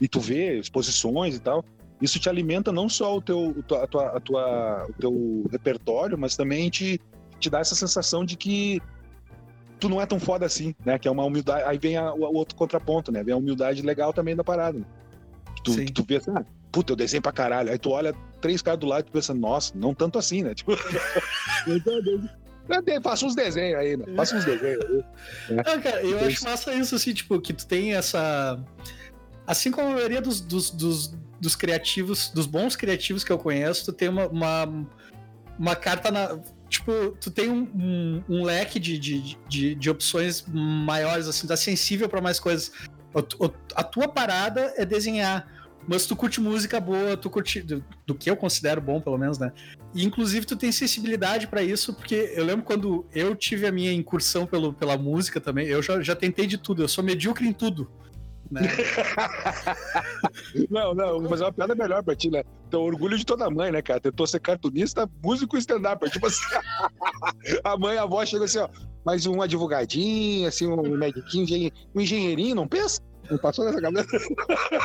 e tu vê exposições e tal, isso te alimenta não só o teu, a tua, a tua, o teu repertório, mas também te, te dá essa sensação de que tu não é tão foda assim, né? Que é uma humildade. Aí vem a, o outro contraponto, né? Vem a humildade legal também da parada. Né? Tu, Sim. tu pensa, ah, puta, eu desenho pra caralho. Aí tu olha três caras do lado e tu pensa, nossa, não tanto assim, né? Tipo, Faça uns desenhos aí, né? Faça uns desenhos aí. Né? Não, cara, eu acho massa isso, assim, tipo, que tu tem essa. Assim como a maioria dos, dos, dos, dos criativos, dos bons criativos que eu conheço, tu tem uma, uma, uma carta na. Tipo, tu tem um, um, um leque de, de, de, de, opções maiores, assim, tá sensível para mais coisas. A tua parada é desenhar mas tu curte música boa, tu curte. Do, do, que eu considero bom, pelo menos, né? E inclusive tu tem sensibilidade para isso, porque eu lembro quando eu tive a minha incursão pelo, pela música também, eu já, já tentei de tudo, eu sou medíocre em tudo. Né? não, não, mas é uma piada melhor pra ti, né? Então, orgulho de toda mãe, né, cara? Tentou ser cartunista, músico e stand-up. Tipo assim, a mãe, a avó chega assim, ó, mais um advogadinho, assim, um mediquinho, um engenheirinho, não pensa? Não passou nessa cabeça?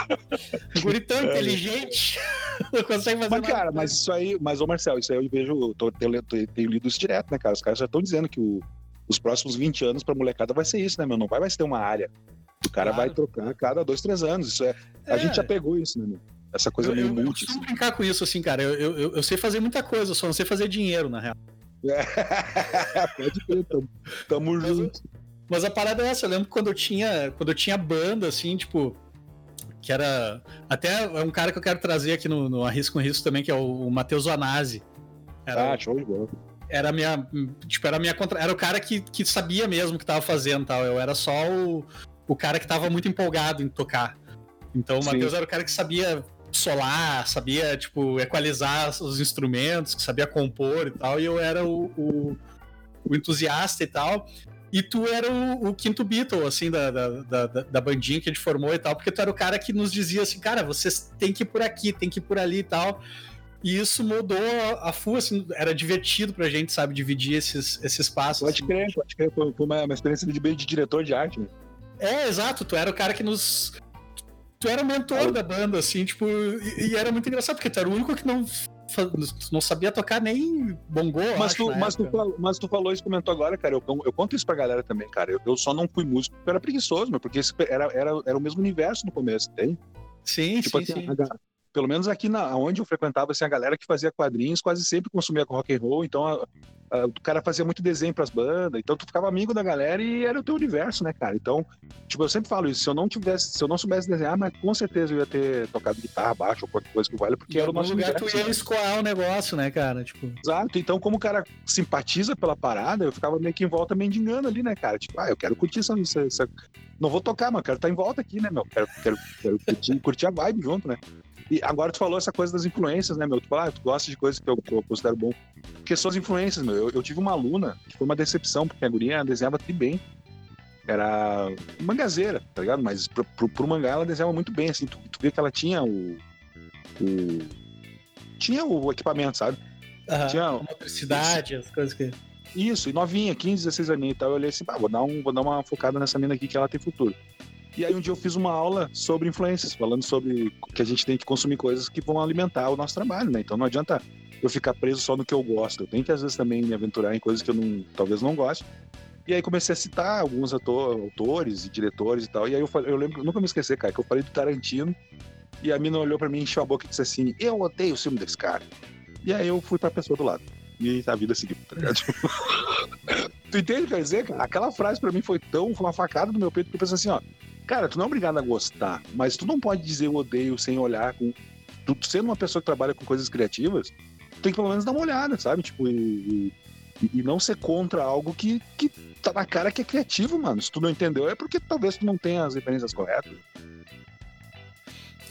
Guri tão inteligente. Não consegue fazer mas, nada. cara, mas isso aí, mas, ô Marcel, isso aí eu vejo, tô, tenho, tenho lido isso direto, né, cara? Os caras já estão dizendo que o, os próximos 20 anos pra molecada vai ser isso, né, meu? Não vai mais ter uma área. O cara claro. vai trocar a cada dois, três anos. Isso é, é. A gente já pegou isso, né, meu? Essa coisa eu, meio eu, multi. Eu assim. brincar com isso, assim, cara. Eu, eu, eu sei fazer muita coisa, só não sei fazer dinheiro, na real. É, pode crer, tamo, tamo junto. Mas a parada é essa, eu lembro quando eu tinha, quando eu tinha banda, assim, tipo, que era. Até é um cara que eu quero trazer aqui no, no Arrisco com Risco também, que é o, o Matheus Anasi. Era, ah, show de bola. Era minha. Tipo, era minha contra... Era o cara que, que sabia mesmo o que tava fazendo tal. Eu era só o, o cara que tava muito empolgado em tocar. Então o Matheus era o cara que sabia solar, sabia, tipo, equalizar os instrumentos, que sabia compor e tal, e eu era o, o, o entusiasta e tal. E tu era o, o quinto Beatle, assim, da, da, da, da, bandinha que a gente formou e tal, porque tu era o cara que nos dizia assim, cara, vocês tem que ir por aqui, tem que ir por ali e tal. E isso mudou a FU, assim, era divertido pra gente, sabe, dividir esses, esses passos. Pode assim. crer, pode crer, foi uma, uma experiência de, de diretor de arte, né? É, exato, tu era o cara que nos. Tu era o mentor da banda, assim, tipo, e, e, era muito engraçado, porque tu era o único que não não sabia tocar nem bongô, mas, acho, tu, mas, tu falou, mas tu falou isso, comentou agora, cara. Eu, eu conto isso pra galera também, cara. Eu, eu só não fui músico porque era preguiçoso, meu, porque era, era, era o mesmo universo no começo, tem? Sim, tipo, sim, assim, sim. A, pelo menos aqui na, onde eu frequentava, assim, a galera que fazia quadrinhos quase sempre consumia com rock and roll, então a, a, o cara fazia muito desenho pras bandas, então tu ficava amigo da galera e era o teu universo, né, cara? Então, tipo, eu sempre falo isso, se eu não tivesse, se eu não soubesse desenhar, mas com certeza eu ia ter tocado guitarra, baixo ou qualquer coisa que vale, porque era o nosso lugar universo. tu ia né? escoar o negócio, né, cara? Tipo... Exato, então como o cara simpatiza pela parada, eu ficava meio que em volta mendigando ali, né, cara? Tipo, ah, eu quero curtir essa, essa, essa... não vou tocar, mas eu quero estar em volta aqui, né, meu? Quero, quero, quero curtir, curtir a vibe junto, né? E agora tu falou essa coisa das influências, né, meu? Tu, fala, ah, tu gosta de coisas que eu, que eu considero bom. Porque são as influências, meu. Eu, eu, tive uma aluna que foi uma decepção, porque a guria desenhava tri bem. Era mangazeira, tá ligado? Mas pro, pro, pro mangá ela desenhava muito bem, assim. Tu, tu vê que ela tinha o, o. Tinha o equipamento, sabe? Uhum, tinha a motricidade, as coisas que. Isso, e novinha, 15, 16 aninhos e tal. Eu olhei assim, ah, vou dar, um, vou dar uma focada nessa mina aqui que ela tem futuro. E aí um dia eu fiz uma aula sobre influências, falando sobre que a gente tem que consumir coisas que vão alimentar o nosso trabalho, né? Então não adianta eu ficar preso só no que eu gosto. Eu tenho que às vezes também me aventurar em coisas que eu não, talvez não goste. E aí comecei a citar alguns ator, autores e diretores e tal. E aí eu, falei, eu lembro, nunca me esquecer, cara, que eu falei do Tarantino. E a mina olhou para mim, encheu a boca e disse assim: Eu odeio o filme desse cara. E aí eu fui pra pessoa do lado. E a vida seguiu, tá ligado? tu entende o que quer dizer, cara? Aquela frase para mim foi tão, foi uma facada no meu peito, que eu pensei assim, ó, Cara, tu não é obrigado a gostar, mas tu não pode dizer eu odeio sem olhar com. Tu sendo uma pessoa que trabalha com coisas criativas, tem que pelo menos dar uma olhada, sabe? Tipo, e, e, e, não ser contra algo que, que tá na cara que é criativo, mano. Se tu não entendeu, é porque talvez tu não tenha as referências corretas.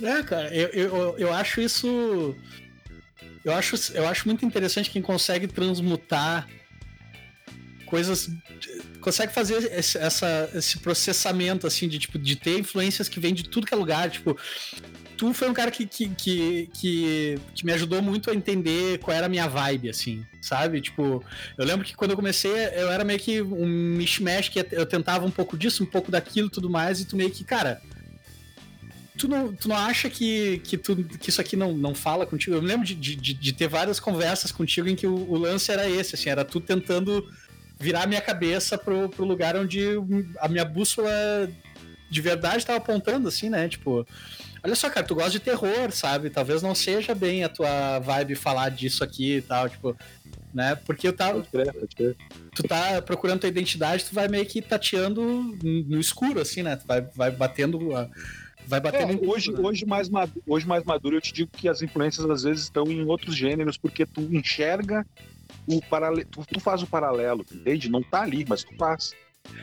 É, cara, eu, eu, eu acho isso. Eu acho, eu acho muito interessante quem consegue transmutar coisas consegue fazer esse, essa, esse processamento assim de tipo de ter influências que vêm de tudo que é lugar tipo tu foi um cara que, que, que, que, que me ajudou muito a entender qual era a minha vibe, assim, sabe? Tipo, eu lembro que quando eu comecei, eu era meio que um mishmash que eu tentava um pouco disso, um pouco daquilo tudo mais, e tu meio que, cara, tu não, tu não acha que, que, tu, que isso aqui não, não fala contigo? Eu me lembro de, de, de ter várias conversas contigo em que o, o lance era esse, assim, era tu tentando virar a minha cabeça pro, pro lugar onde a minha bússola de verdade estava apontando, assim, né? Tipo, olha só, cara, tu gosta de terror, sabe? Talvez não seja bem a tua vibe falar disso aqui e tal, tipo. né? Porque eu tava. Tu tá procurando tua identidade, tu vai meio que tateando no escuro, assim, né? Tu vai, vai batendo. Vai batendo é, hoje, né? hoje, mais maduro, hoje mais maduro, eu te digo que as influências às vezes estão em outros gêneros, porque tu enxerga o paralelo. Tu, tu, faz o paralelo, entende? Não tá ali, mas tu faz.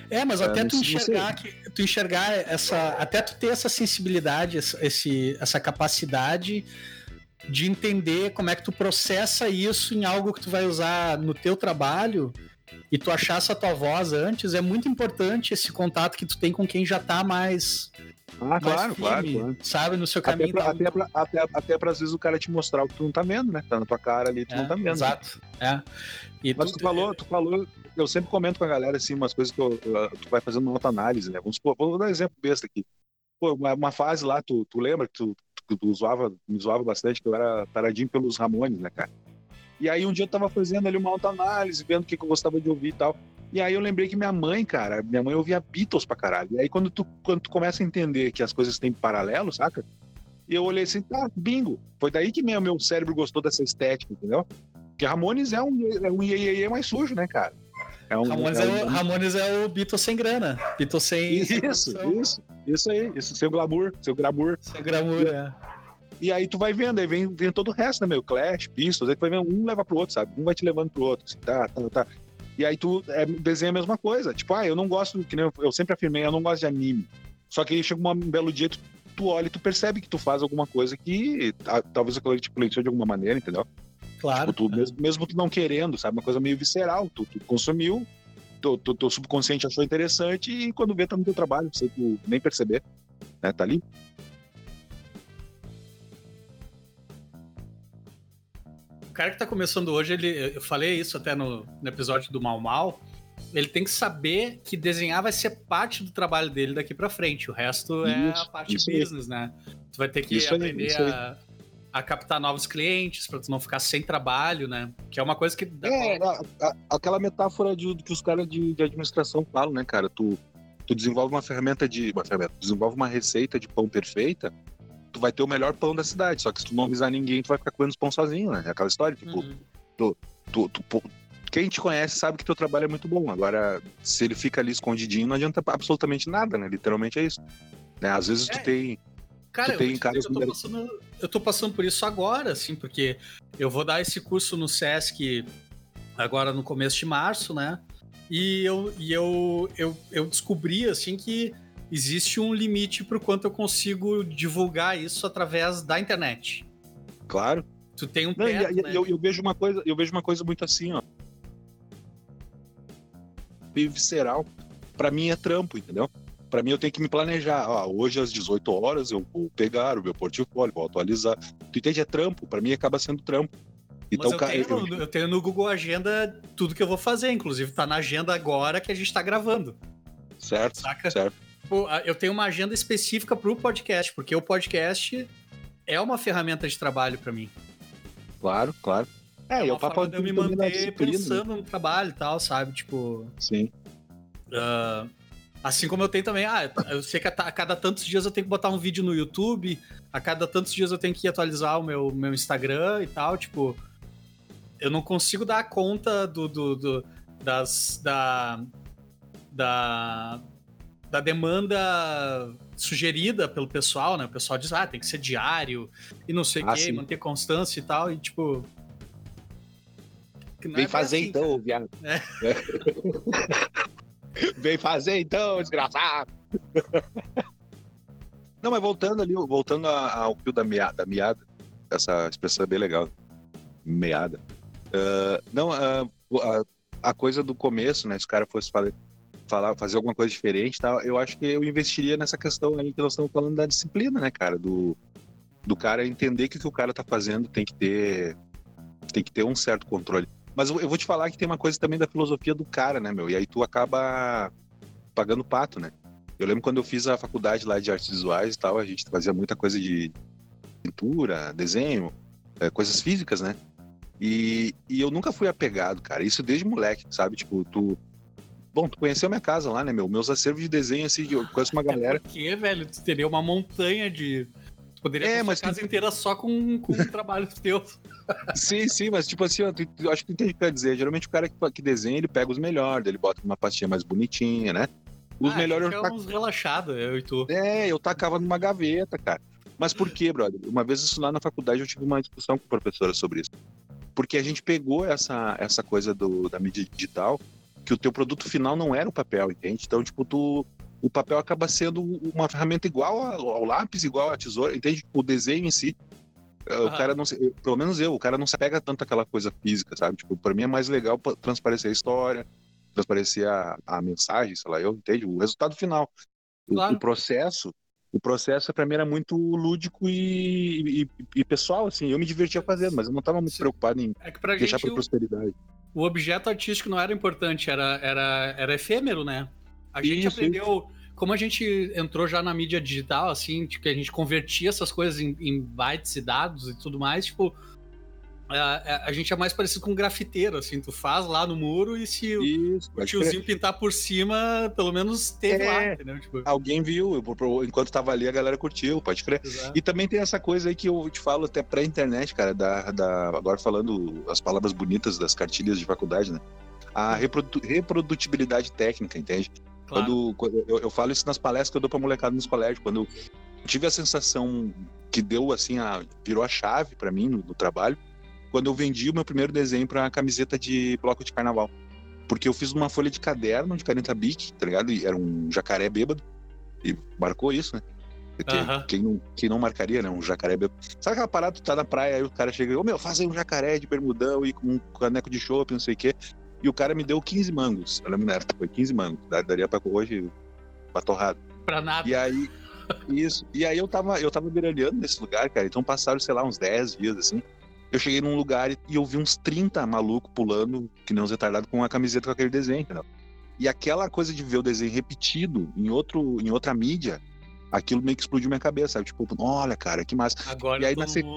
É, mas até tu enxergar que tu enxergar essa, até tu ter essa sensibilidade, esse, essa capacidade de entender como é que tu processa isso em algo que tu vai usar no teu trabalho e tu achar essa tua voz antes, é muito importante esse contato que tu tem com quem já tá mais. Ah, claro, firme, claro, claro, Sabe, no seu caminho. Até pra, até, pra, até, até pra, às vezes o cara te mostrar o que tu não tá vendo, né? Tá na tua cara ali, tu é, não tá vendo. Exato. É. E Mas tu, tu falou, tu falou, eu sempre comento com a galera assim, umas coisas que eu, tu vai fazendo uma auto-análise, né? Vamos supor, vou dar um exemplo besta aqui. Pô, uma, uma fase lá, tu, tu lembra que tu, tu, tu zoava, me zoava bastante, que eu era paradinho pelos Ramones, né, cara? E aí um dia eu tava fazendo ali uma autoanálise, vendo o que, que eu gostava de ouvir e tal. E aí eu lembrei que minha mãe, cara, minha mãe ouvia Beatles pra caralho. E aí quando tu, quando tu começa a entender que as coisas têm paralelo, saca? E eu olhei assim, tá, bingo. Foi daí que meu, meu cérebro gostou dessa estética, entendeu? Porque Ramones é um, é um iê, iê mais sujo, né, cara? É um, Ramones, é, um... é o, Ramones é o Beatles sem grana. Beatles sem. Isso, isso, isso aí. Isso, seu glamour, seu glamour. Seu glamour, é. E aí tu vai vendo, aí vem, vem todo o resto, né, meu? Clash, Pistols, aí tu vai vendo, um leva pro outro, sabe? Um vai te levando pro outro, assim, tá, tá, tá. E aí tu é, desenha a mesma coisa. Tipo, ah, eu não gosto, que nem eu, eu sempre afirmei, eu não gosto de anime. Só que aí chega um belo dia, tu, tu olha e tu percebe que tu faz alguma coisa que a, talvez aquilo te influenciou de alguma maneira, entendeu? Claro. Tipo, tu, mesmo, mesmo tu não querendo, sabe? Uma coisa meio visceral. Tu, tu consumiu, teu, teu, teu, subconsciente achou interessante e quando vê tá no teu trabalho, sem tu nem perceber, né? Tá ali. Cara que tá começando hoje, ele, eu falei isso até no, no episódio do Mal Mal, ele tem que saber que desenhar vai ser parte do trabalho dele daqui para frente. O resto é a parte business, né? Tu vai ter que isso aprender aí, a, a, captar novos clientes para tu não ficar sem trabalho, né? Que é uma coisa que. É, a, a, aquela metáfora de, que os caras de, de, administração falam, né, cara? Tu, tu desenvolve uma ferramenta de. Uma ferramenta, desenvolve uma receita de pão perfeita tu vai ter o melhor pão da cidade. Só que se tu não avisar ninguém, tu vai ficar comendo os pão sozinho, né? É aquela história, tipo, uhum. tu, tu, tu, quem te conhece sabe que teu trabalho é muito bom. Agora, se ele fica ali escondidinho, não adianta absolutamente nada, né? Literalmente é isso. Né? Às vezes é. tu tem. Cara, tu tem eu, caras eu, tô passando, eu tô passando por isso agora, assim, porque eu vou dar esse curso no SESC agora no começo de março, né? E eu, e eu, eu, eu descobri, assim, que existe um limite para o quanto eu consigo divulgar isso através da internet. Claro. Tu tem um Não, né? eu, eu, vejo uma coisa, eu vejo uma coisa muito assim, ó. Meio visceral. Para mim é trampo, entendeu? Para mim eu tenho que me planejar. Hoje às 18 horas eu vou pegar o meu portfólio, vou atualizar. Tu entende? É trampo. Para mim acaba sendo trampo. Então, Mas eu, tenho, eu... eu tenho no Google Agenda tudo que eu vou fazer, inclusive tá na agenda agora que a gente tá gravando. Certo, Saca? certo eu tenho uma agenda específica pro podcast, porque o podcast é uma ferramenta de trabalho para mim. Claro, claro. É, é o papo de eu me manter pensando no trabalho e tal, sabe? Tipo. Sim. Uh, assim como eu tenho também, ah, eu sei que a, cada tantos dias eu tenho que botar um vídeo no YouTube, a cada tantos dias eu tenho que atualizar o meu, meu Instagram e tal, tipo. Eu não consigo dar conta do, do, do das. Da, da, da demanda sugerida pelo pessoal, né? O pessoal diz, ah, tem que ser diário e não sei o ah, quê, manter constância e tal, e tipo. Vem é fazer assim, então, viado. É. Vem fazer então, desgraçado. Não, mas voltando ali, voltando ao fio da meada, da meada, essa expressão é bem legal. Meada. Uh, não, uh, a, a, coisa do começo, né? Se o cara fosse falar, falar, fazer alguma coisa diferente, tal, eu acho que eu investiria nessa questão aí que nós estamos falando da disciplina, né, cara? Do, do cara entender que o que o cara tá fazendo tem que ter tem que ter um certo controle. Mas eu, eu vou te falar que tem uma coisa também da filosofia do cara, né, meu? E aí tu acaba pagando pato, né? Eu lembro quando eu fiz a faculdade lá de artes visuais e tal, a gente fazia muita coisa de pintura, desenho, é, coisas físicas, né? E, e eu nunca fui apegado, cara. Isso desde moleque, sabe? Tipo, tu, Bom, tu conheceu minha casa lá, né, meu? Meus acervos de desenho, assim, eu conheço uma galera. Porque, velho, tu teria uma montanha de. Poderia é, mas a casa tu... inteira só com, com trabalhos teus. Sim, sim, mas tipo assim, eu, eu acho que tu entende o que quer dizer. Geralmente o cara que, que desenha, ele pega os melhores, ele bota uma pastinha mais bonitinha, né? Os ah, melhores. Eu tac... uns relaxados, eu e tu. É, eu tacava numa gaveta, cara. Mas por quê, brother? Uma vez isso lá na faculdade eu tive uma discussão com a professora sobre isso. Porque a gente pegou essa, essa coisa do, da mídia digital, que o teu produto final não era o papel, entende? Então, tipo, tu, o papel acaba sendo uma ferramenta igual ao, ao lápis, igual à tesoura, entende? O desenho em si. Uhum. O cara não se, pelo menos eu, o cara não se pega tanto aquela coisa física, sabe? Tipo, pra mim é mais legal transparecer a história, transparecer a, a mensagem, sei lá, eu entendo, o resultado final. Claro. O, o, processo, o processo para mim era muito lúdico e, e, e, pessoal, assim, eu me divertia fazendo, mas eu não estava muito Sim. preocupado em é que pra deixar para prosperidade. O objeto artístico não era importante, era, era, era efêmero, né? A gente aprendeu, isso. como a gente entrou já na mídia digital, assim, que a gente convertia essas coisas em, em bytes e dados e tudo mais, tipo, a, a, gente é mais parecido com um grafiteiro, assim, tu faz lá no muro e se Isso, o tiozinho crer. pintar por cima, pelo menos teve é, lá, entendeu? Tipo... Alguém viu, enquanto tava ali a galera curtiu, pode crer. Exato. E também tem essa coisa aí que eu te falo até pré-internet, cara, da, da, agora falando as palavras bonitas das cartilhas de faculdade, né? A reprodu reprodutibilidade técnica, entende? Claro. Quando, quando eu, eu, falo isso nas palestras que eu dou pra molecada nos colégios, quando eu tive a sensação que deu assim, a, virou a chave para mim no, no trabalho, quando eu vendi o meu primeiro desenho para camiseta de bloco de carnaval. Porque eu fiz uma folha de caderno de 40 bic, tá ligado? E era um jacaré bêbado. E marcou isso, né? Quem, quem, não, quem não marcaria, né? Um jacaré bêbado. Sabe aquela parada, tu tá na praia, aí o cara chega, ô oh, meu, faz aí um jacaré de bermudão e com um caneco de chopp, não sei o quê. E o cara me deu 15 mangos. Eu lembro na época, foi 15 mangos. Daria pra hoje uma torrada. Pra nada. E aí, isso. E aí eu tava, eu tava beirando nesse lugar, cara. Então passaram, sei lá, uns 10 dias, assim eu cheguei num lugar e eu vi uns 30 malucos pulando, que nem uns retardados, com uma camiseta com aquele desenho, entendeu? E aquela coisa de ver o desenho repetido em, outro, em outra mídia, aquilo meio que explodiu minha cabeça, sabe? Tipo, olha, cara, que massa. Agora e aí, na sequ...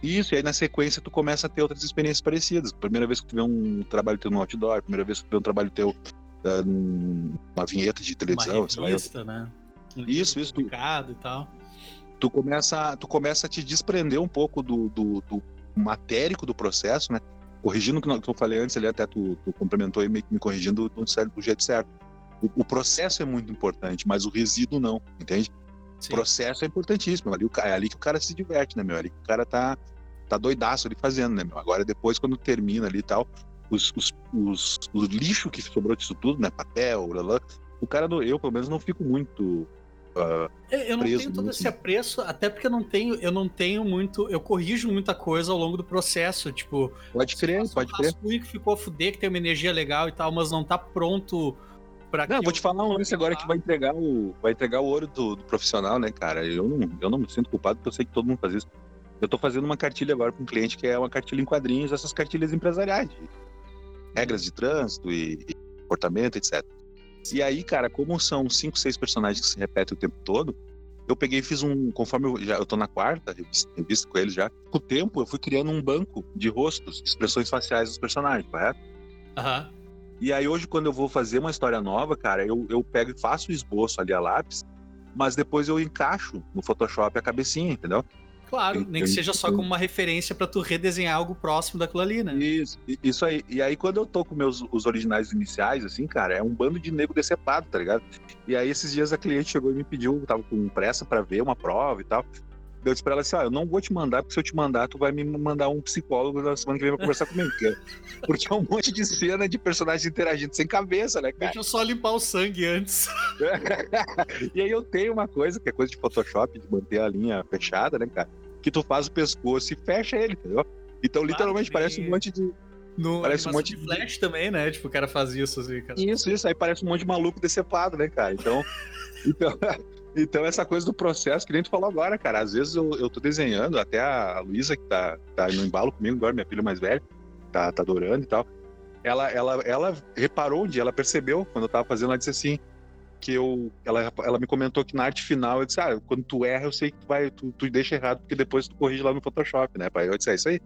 Isso, e aí na sequência tu começa a ter outras experiências parecidas. Primeira vez que tu vê um trabalho teu no outdoor, primeira vez que tu vê um trabalho teu uh, numa vinheta de televisão, Uma revista, sei lá. né? Um isso, isso. E tal tu começa, tu começa a te desprender um pouco do, do, do matérico do processo, né? Corrigindo o que eu falei antes, ali até tu, tu complementou e me, me corrigindo do, do jeito certo. O, o, processo é muito importante, mas o resíduo não, entende? Sim. O processo é importantíssimo. Ali, é ali que o cara se diverte, né, meu? É ali que o cara tá, tá doidaço ali fazendo, né, meu? Agora, depois, quando termina ali e tal, os, os, os, o lixo que sobrou disso tudo, né? Papel, blá, blá, o cara, eu pelo menos, não fico muito Eu não tenho todo esse apreço, até porque eu não tenho, eu não tenho muito, eu corrijo muita coisa ao longo do processo, tipo, pode crer, pode crer. que ficou a fuder, que tem uma energia legal e tal, mas não tá pronto para Não, vou te falar um lance agora que vai entregar o vai entregar o ouro do, do, profissional, né, cara? Eu não, eu não me sinto culpado porque eu sei que todo mundo faz isso. Eu tô fazendo uma cartilha agora com um cliente que é uma cartilha em quadrinhos, essas cartilhas empresariais, regras de trânsito e, e comportamento, etc. E aí, cara, como são cinco, seis personagens que se repetem o tempo todo, eu peguei e fiz um. Conforme eu já eu tô na quarta revista, revista com eles já, com o tempo eu fui criando um banco de rostos, expressões faciais dos personagens, correto? Aham. Uhum. E aí hoje, quando eu vou fazer uma história nova, cara, eu, eu pego e faço o esboço ali a lápis, mas depois eu encaixo no Photoshop a cabecinha, entendeu? Claro, nem que seja só como uma referência para tu redesenhar algo próximo daquilo ali, né? Isso, isso aí. E aí, quando eu tô com meus os originais iniciais, assim, cara, é um bando de nego decepado, tá ligado? E aí, esses dias a cliente chegou e me pediu, tava com pressa para ver uma prova e tal. Eu disse pra ela assim: ó, eu não vou te mandar, porque se eu te mandar, tu vai me mandar um psicólogo na semana que vem pra conversar comigo. Porque, porque é um monte de cena de personagens interagindo sem cabeça, né, cara? Deixa eu só limpar o sangue antes. e aí eu tenho uma coisa, que é coisa de Photoshop, de manter a linha fechada, né, cara? Que tu faz o pescoço e fecha ele, entendeu? Então, literalmente, parece um monte de. No parece um monte de flash de... também, né? Tipo, o cara faz isso assim, cara. Isso, isso. Aí parece um monte de maluco decepado, né, cara? Então. então Então, essa coisa do processo, que nem tu falou agora, cara. Às vezes eu, eu tô desenhando, até a Luísa, que tá, tá no embalo comigo agora, minha filha mais velha, tá, tá adorando e tal. Ela, ela, ela reparou onde ela percebeu, quando eu tava fazendo, ela disse assim, que eu. Ela, ela me comentou que na arte final, eu disse, ah, quando tu erra, eu sei que tu vai, tu, tu deixa errado, porque depois tu corrige lá no Photoshop, né, pai? Eu disse, é isso aí.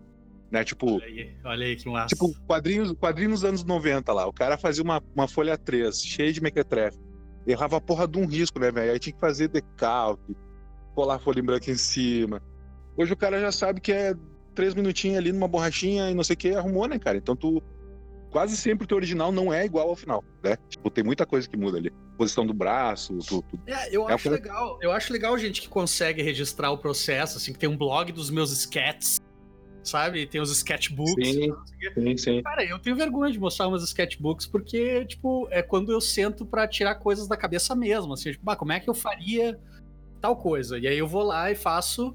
Né, tipo, olha aí, olha aí que massa. Tipo, quadrinhos, quadrinhos dos anos 90 lá. O cara fazia uma, uma folha 3, cheia de mequetrefe errava a porra de um risco, né, velho? Aí tinha que fazer decalque, colar folha em branco em cima. Hoje o cara já sabe que é três minutinhos ali numa borrachinha e não sei o que, arrumou, né, cara? Então tu. Quase sempre o teu original não é igual ao final, né? Tipo, tem muita coisa que muda ali. Posição do braço, tudo. É, eu É acho que- legal. Eu acho legal gente que consegue registrar o processo, assim, que tem um blog dos meus sketches, sabe? Tem os sketchbooks. Sim. Sim, sim. Cara, eu tenho vergonha de mostrar umas sketchbooks, porque, tipo, é quando eu sento pra tirar coisas da cabeça mesmo, assim, tipo, ah, como é que eu faria tal coisa? E aí eu vou lá e faço,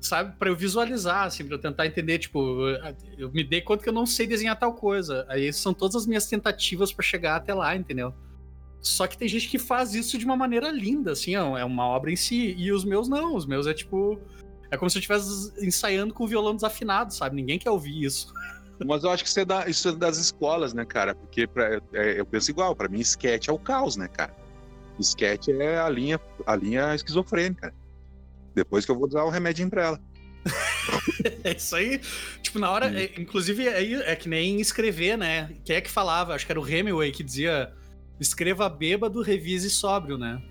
sabe, pra eu visualizar, assim, pra eu tentar entender, tipo, eu me dei conta que eu não sei desenhar tal coisa. Aí são todas as minhas tentativas pra chegar até lá, entendeu? Só que tem gente que faz isso de uma maneira linda, assim, é uma obra em si. E os meus não, os meus é tipo. É como se eu estivesse ensaiando com o violão desafinado, sabe? Ninguém quer ouvir isso. Mas eu acho que isso é, da- isso é das escolas, né, cara? Porque pra- é, eu penso igual, pra mim, sketch é o caos, né, cara? Sketch é a linha, a linha esquizofrênica. Depois que eu vou dar o remédio pra ela. É isso aí. Tipo, na hora. Hum. é- inclusive, é, é que nem escrever, né? Quem é que falava? Acho que era o Hemingway que dizia: escreva bêbado, revise sóbrio, né?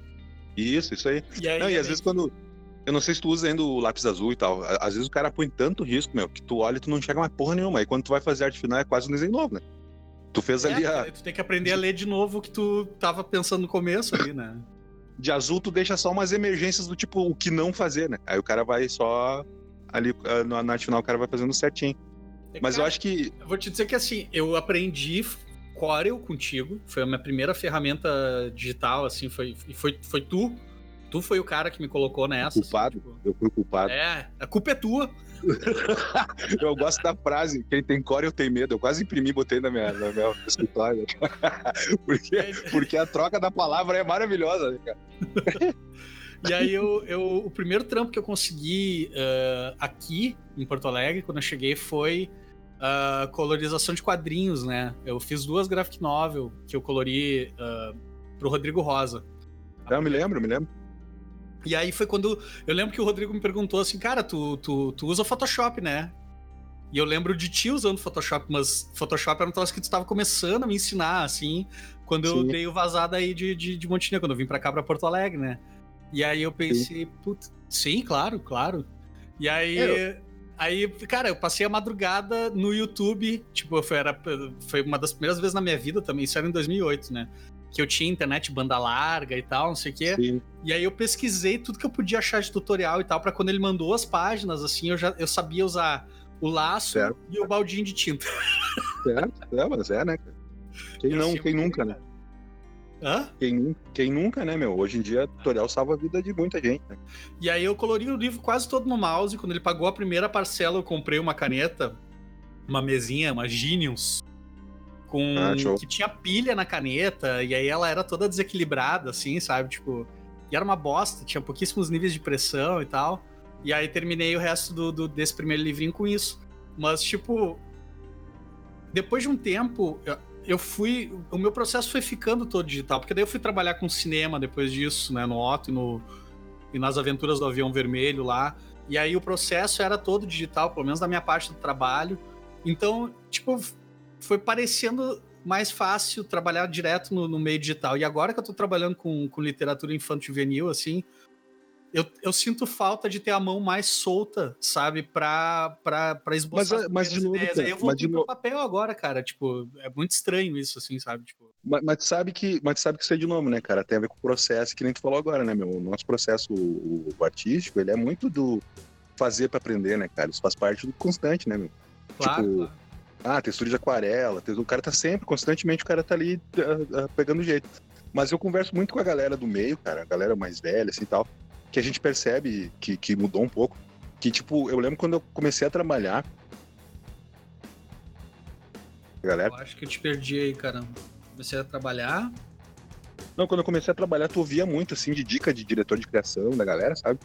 Isso, isso aí. E aí. Não, e às vezes quando. Eu não sei se tu usa ainda o lápis azul e tal. Às vezes o cara põe tanto risco, meu, que tu olha e tu não enxerga mais porra nenhuma. Aí quando tu vai fazer arte final é quase um desenho novo, né? Tu fez é, ali a. Tu tem que aprender a ler de novo o que tu tava pensando no começo ali, né? De azul, tu deixa só umas emergências do tipo o que não fazer, né? Aí o cara vai só. Ali ah, na na arte final o cara vai fazendo certinho. Mas eu Cara, acho que. Eu vou te dizer que assim, eu aprendi Corel contigo. Foi a minha primeira ferramenta digital, assim, foi, e foi, foi tu. Tu foi o cara que me colocou nessa. assim, Culpado. tipo, Eu fui culpado. é, a culpa é tua. Eu gosto da frase, quem tem core eu tenho medo. Eu quase imprimi e botei na minha, na minha escritório. porque, porque a troca da palavra é maravilhosa, né, cara? E aí eu, eu- o primeiro trampo que eu consegui eh, aqui em Porto Alegre, quando eu cheguei, foi ah, colorização de quadrinhos, né? Eu fiz duas graphic novel que eu colori ah, pro Rodrigo Rosa. Eu me lembro, me lembro. E aí foi quando. Eu lembro que o Rodrigo me perguntou assim, cara, tu, tu, tu usa Photoshop, né? E eu lembro de ti usando Photoshop, mas Photoshop era um troço que tu estava começando a me ensinar, assim, quando eu Sim. dei o vazado aí de, de, de Montenegro, quando eu vim pra cá, pra Porto Alegre, né? E aí eu pensei, putz, sim, claro, claro. E aí. É, Aí, cara, eu passei a madrugada no YouTube, tipo, foi, era, foi uma das primeiras vezes na minha vida também, isso era em 2008, né? Que eu tinha internet banda larga e tal, não sei o quê. Sim. E aí eu pesquisei tudo que eu podia achar de tutorial e tal, pra quando ele mandou as páginas, assim, eu já eu sabia usar o laço Certo. e o baldinho de tinta. Certo? É, mas é, né? cara? Quem Eu não, quem nunca, né? Hã? Quem, quem nunca, né, meu? Hoje em dia, tutorial salva a vida de muita gente, né? E aí eu colori o livro quase todo no mouse. Quando ele pagou a primeira parcela, eu comprei uma caneta, uma mesinha, uma Genius, com Ah, que tinha pilha na caneta, e aí ela era toda desequilibrada, assim, sabe? Tipo, e era uma bosta, tinha pouquíssimos níveis de pressão e tal. E aí terminei o resto do, do- desse primeiro livrinho com isso. Mas, tipo, depois de um tempo, eu, eu fui. O meu processo foi ficando todo digital, porque daí eu fui trabalhar com cinema depois disso, né? No Otto e, no, e nas aventuras do avião vermelho lá. E aí o processo era todo digital, pelo menos da minha parte do trabalho. Então, tipo, foi parecendo mais fácil trabalhar direto no, no meio digital. E agora que eu tô trabalhando com, com literatura infantil juvenil, assim, eu, eu sinto falta de ter a mão mais solta, sabe, pra, pra, pra esboçar Mas, as mas de novo, ideias. cara, eu de pro papel agora, cara. Tipo, é muito estranho isso, assim, sabe? Tipo, mas, mas tu sabe que, mas sabe que isso é de novo, né, cara? Tem a ver com o processo, que nem tu falou agora, né, meu? O nosso processo o, o artístico, ele é muito do fazer pra aprender, né, cara? Isso faz parte do constante, né, meu? claro, Tipo, claro. Ah, textura de aquarela, o cara tá sempre, constantemente o cara tá ali ah, ah, pegando jeito. Mas eu converso muito com a galera do meio, cara, a galera mais velha, assim, tal, que a gente percebe que, que mudou um pouco. Que, tipo, eu lembro quando eu comecei a trabalhar... Galera, Eu acho que eu te perdi aí, cara. Comecei a trabalhar. Não, quando eu comecei a trabalhar, tu ouvia muito, assim, de dica de diretor de criação da galera, sabe?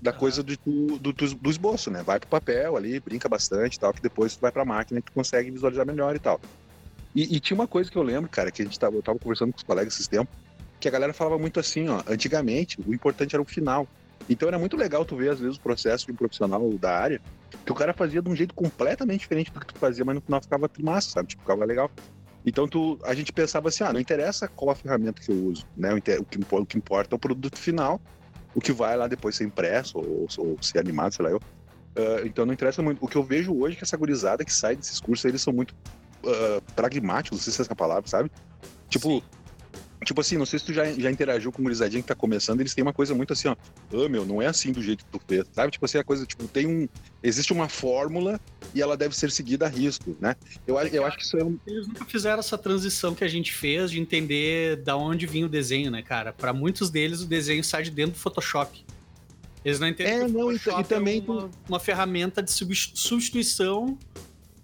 Da coisa do, do, do, esboço, né? Vai pro papel ali, brinca bastante tal, que depois tu vai pra máquina e tu consegue visualizar melhor e tal. E, e tinha uma coisa que eu lembro, cara, que a gente tava, eu tava conversando com os colegas esses tempos, que a galera falava muito assim, ó, antigamente o importante era o final. Então era muito legal tu ver, às vezes, o processo de um profissional da área, que o cara fazia de um jeito completamente diferente do que tu fazia, mas no final ficava massa, sabe? Tipo, ficava legal. Então tu, a gente pensava assim, ah, não interessa qual a ferramenta que eu uso, né? O, que, o que importa é o produto final o que vai lá depois ser impresso ou, ou ser animado, sei lá eu. Uh, então não interessa muito. O que eu vejo hoje é que essa gurizada que sai desses cursos, eles são muito uh, pragmáticos, não sei se é essa palavra, sabe? Tipo, Sim. Tipo assim, não sei se tu já, já interagiu com o gurizadinha que tá começando, eles têm uma coisa muito assim, ó. Ah, meu, não é assim do jeito que tu fez, sabe? Tipo assim, a coisa, tipo, tem um. Existe uma fórmula e ela deve ser seguida a risco, né? Eu, eu acho que isso é um... Eles nunca fizeram essa transição que a gente fez de entender da onde vinha o desenho, né, cara? Para muitos deles, o desenho sai de dentro do Photoshop. Eles não entendem é, que o não, Photoshop e, também é uma, uma ferramenta de substituição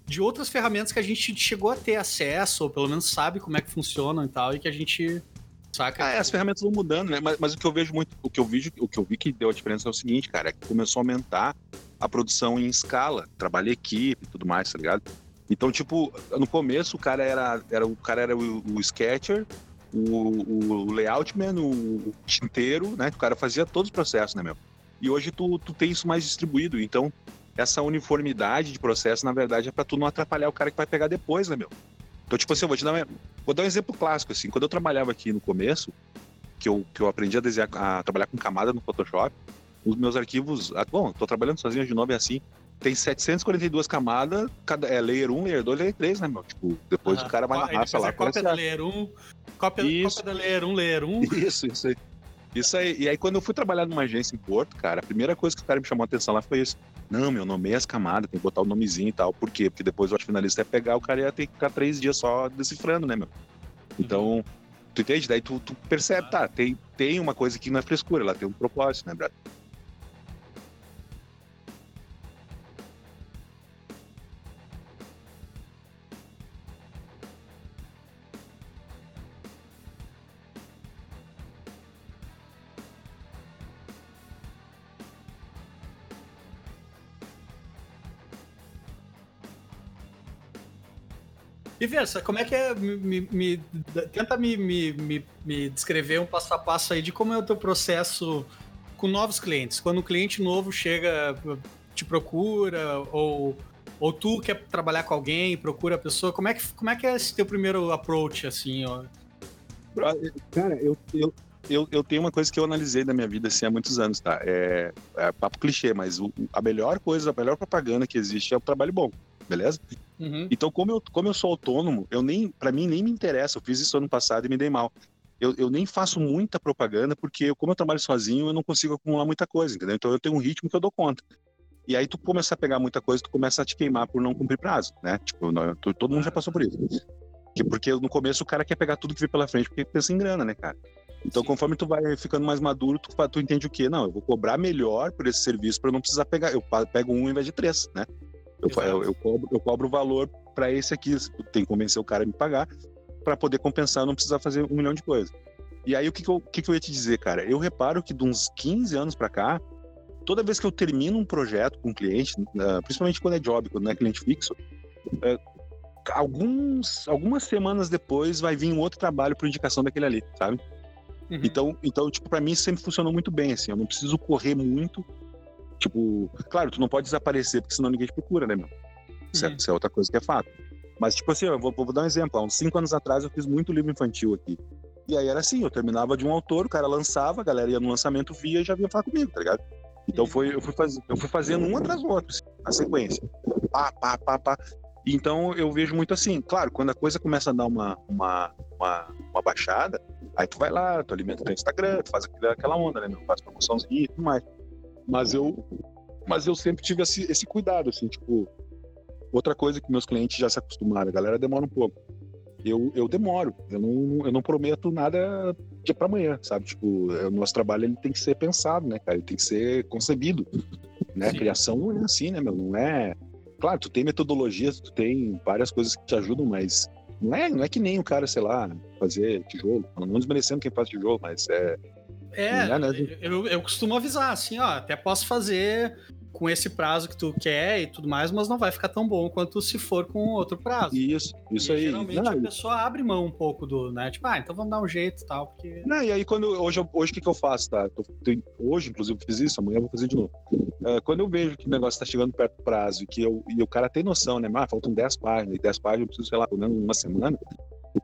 de outras ferramentas que a gente chegou a ter acesso, ou pelo menos sabe como é que funcionam e tal, e que a gente Saca? Ah, é, as ferramentas vão mudando, né? Mas, mas, o que eu vejo muito, o que eu vi, o que eu vi que deu a diferença é o seguinte, cara, é que começou a aumentar a produção em escala, trabalho em equipe e tudo mais, tá ligado? Então, tipo, no começo o cara era, era o cara era o, o sketcher, o, o layout man, o, o tinteiro, né? O cara fazia todos os processos, né, meu? E hoje tu, tu tem isso mais distribuído, então essa uniformidade de processo, na verdade, é para tu não atrapalhar o cara que vai pegar depois, né, meu? Então, tipo assim, eu vou te dar um, vou dar um exemplo clássico, assim. Quando eu trabalhava aqui no começo, que eu, que eu aprendi a desenhar, a trabalhar com camada no Photoshop, os meus arquivos, ah, bom, tô trabalhando sozinho de novo é assim, tem 742 camadas, cada, é layer 1, layer 2, layer 3, né, meu? Tipo, depois ah, o cara vai na raça lá. Cópia da layer 1, cópia, cópia da layer 1, layer 1. Isso, isso aí. Isso aí. E aí, quando eu fui trabalhar numa agência em Porto, cara, a primeira coisa que o cara me chamou a atenção lá foi isso. Não, meu, nome é as camadas, tem que botar o nomezinho e tal. Por quê? Porque depois o finalista ia pegar, o cara ia ter que ficar três dias só decifrando, né, meu? Então, uhum. tu entende? Daí tu, tu percebe, tá, tem, tem uma coisa que não é frescura, ela tem um propósito, né, brother? E Versa, como é que é? Me, me, tenta me, me, me, descrever um passo a passo aí de como é o teu processo com novos clientes. Quando um cliente novo chega, te procura, ou, ou tu quer trabalhar com alguém, procura a pessoa, como é que, como é, que é esse teu primeiro approach, assim, ó? Cara, eu, eu, eu, eu tenho uma coisa que eu analisei da minha vida assim, há muitos anos, tá? É, é papo clichê, mas o, a melhor coisa, a melhor propaganda que existe é o trabalho bom beleza? Uhum. Então, como eu, como eu sou autônomo, eu nem, para mim nem me interessa. Eu fiz isso ano passado e me dei mal. Eu, eu nem faço muita propaganda porque, como eu trabalho sozinho, eu não consigo acumular muita coisa, entendeu? Então, eu tenho um ritmo que eu dou conta. E aí, tu começa a pegar muita coisa, tu começa a te queimar por não cumprir prazo, né? Tipo, não, tu, todo mundo já passou por isso. Porque no começo o cara quer pegar tudo que vem pela frente porque pensa em grana, né, cara? Então, Sim. conforme tu vai ficando mais maduro, tu, tu entende o quê? Não, eu vou cobrar melhor por esse serviço para não precisar pegar. Eu pego um em vez de três, né? Eu, eu, eu, cobro, eu cobro o valor para esse aqui, tem que convencer o cara a me pagar, para poder compensar, não precisar fazer um milhão de coisas. E aí, o que, que, eu, que, que eu ia te dizer, cara? Eu reparo que de uns 15 anos para cá, toda vez que eu termino um projeto com um cliente, né, principalmente quando é job, quando não é cliente fixo, é, alguns, algumas semanas depois vai vir um outro trabalho por indicação daquele ali, sabe? Uhum. Então, então, tipo, para mim sempre funcionou muito bem, assim, eu não preciso correr muito Tipo, claro, tu não pode desaparecer, porque senão ninguém te procura, né, meu? Isso, é, uhum. é, isso é outra coisa que é fato. Mas, tipo assim, eu vou, vou, dar um exemplo. Há uns cinco anos atrás eu fiz muito livro infantil aqui. E aí era assim, eu terminava de um autor, o cara lançava, a galera ia no lançamento, via e já vinha falar comigo, tá ligado? Então foi, eu, fui faz, eu fui fazendo um atrás do outro, assim, a sequência. Pá, pá, pá, pá. Então eu vejo muito assim, claro, quando a coisa começa a dar uma, uma, uma, uma baixada, aí tu vai lá, tu alimenta teu Instagram, tu faz aquela onda, né? Faz promoçãozinha e tudo mais. Mas eu, mas eu sempre tive esse, esse cuidado, assim, tipo, outra coisa que meus clientes já se acostumaram, a galera demora um pouco. Eu, eu demoro, eu não, eu não prometo nada dia para amanhã, sabe? Tipo, o nosso trabalho ele tem que ser pensado, né, cara? Ele tem que ser concebido, né? A criação não é assim, né, meu? Não é... Claro, tu tem metodologias, tu tem várias coisas que te ajudam, mas não é, não é que nem o cara, sei lá, fazer tijolo. Não desmerecendo quem faz tijolo, mas é é, né, né? eu, eu costumo avisar, assim, ó, até posso fazer com esse prazo que tu quer e tudo mais, mas não vai ficar tão bom quanto se for com outro prazo. Isso, isso e aí. Geralmente não, a pessoa abre mão um pouco do, né? Tipo, ah, então vamos dar um jeito e tal, porque... Não, e aí quando, hoje, hoje o que, que eu faço, tá? Hoje, inclusive, fiz isso, amanhã eu vou fazer de novo. Uh, quando eu vejo que o negócio tá chegando perto do prazo e que eu, e o cara tem noção, né? Ah, faltam 10 páginas, e 10 páginas eu preciso, sei lá, pelo menos uma semana,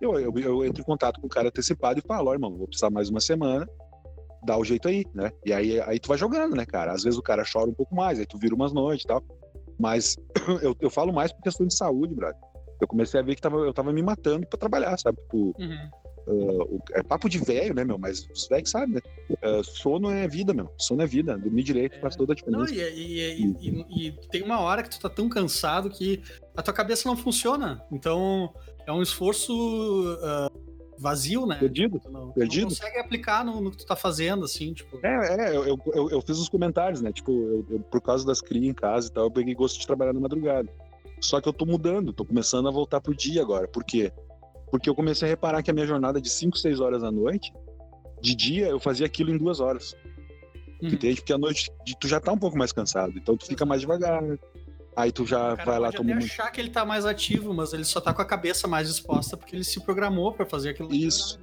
eu, eu, eu, entro em contato com o cara antecipado e falo, ó, irmão, vou precisar mais uma semana, dá o jeito aí, né? E aí, aí tu vai jogando, né, cara? Às vezes o cara chora um pouco mais, aí tu vira umas noites e tal. Mas eu, eu falo mais por questão de saúde, brother. Eu comecei a ver que tava, eu tava me matando pra trabalhar, sabe? Tipo, uhum. uh, é papo de velho, né, meu? Mas os velhos sabem, né? Uh, sono é vida, meu. Sono é vida. Dormir direito é. faz toda a diferença. Não, e, e, e, e, tem uma hora que tu tá tão cansado que a tua cabeça não funciona. Então, é um esforço uh, vazio, né? Perdido. Tu não, Perdido. Não consegue aplicar no, no, que tu tá fazendo, assim, tipo. É, é, eu, eu, eu fiz os comentários, né? Tipo, eu, eu, por causa das crias em casa e tal, eu peguei gosto de trabalhar na madrugada. Só que eu tô mudando, tô começando a voltar pro dia agora. Por quê? Porque eu comecei a reparar que a minha jornada de 5, 6 horas à noite, de dia, eu fazia aquilo em duas horas. Uhum. Entende? Porque à noite tu já tá um pouco mais cansado, então tu fica mais devagar. Aí tu já vai lá tomar. Ele achar que ele tá mais ativo, mas ele só tá com a cabeça mais disposta porque ele se programou para fazer aquilo. Isso.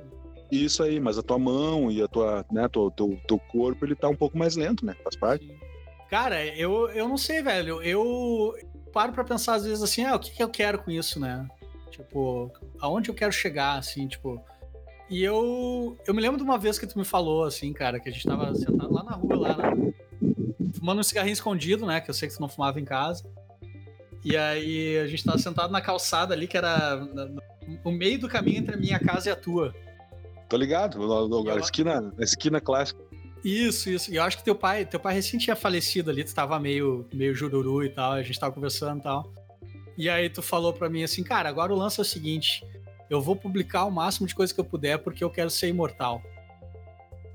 Isso aí, mas a tua mão e a tua, né, teu, teu, teu corpo, ele tá um pouco mais lento, né? Faz parte. Cara, eu, eu não sei, velho. Eu paro para pensar às vezes assim, ah, o que, que eu quero com isso, né? Tipo, aonde eu quero chegar, assim, tipo. E eu, eu me lembro de uma vez que tu me falou, assim, cara, que a gente tava sentado lá na rua, lá, né? fumando um cigarrinho escondido, né? Que eu sei que tu não fumava em casa. E aí a gente tava sentado na calçada ali, que era o meio do caminho entre a minha casa e a tua. Tô ligado, a esquina, a esquina clássica. Isso, isso. E eu acho que teu pai, teu pai recém tinha falecido ali, tu tava meio, meio jururu e tal, a gente tava conversando e tal. E aí tu falou para mim assim, cara, agora o lance é o seguinte, eu vou publicar o máximo de coisa que eu puder porque eu quero ser imortal.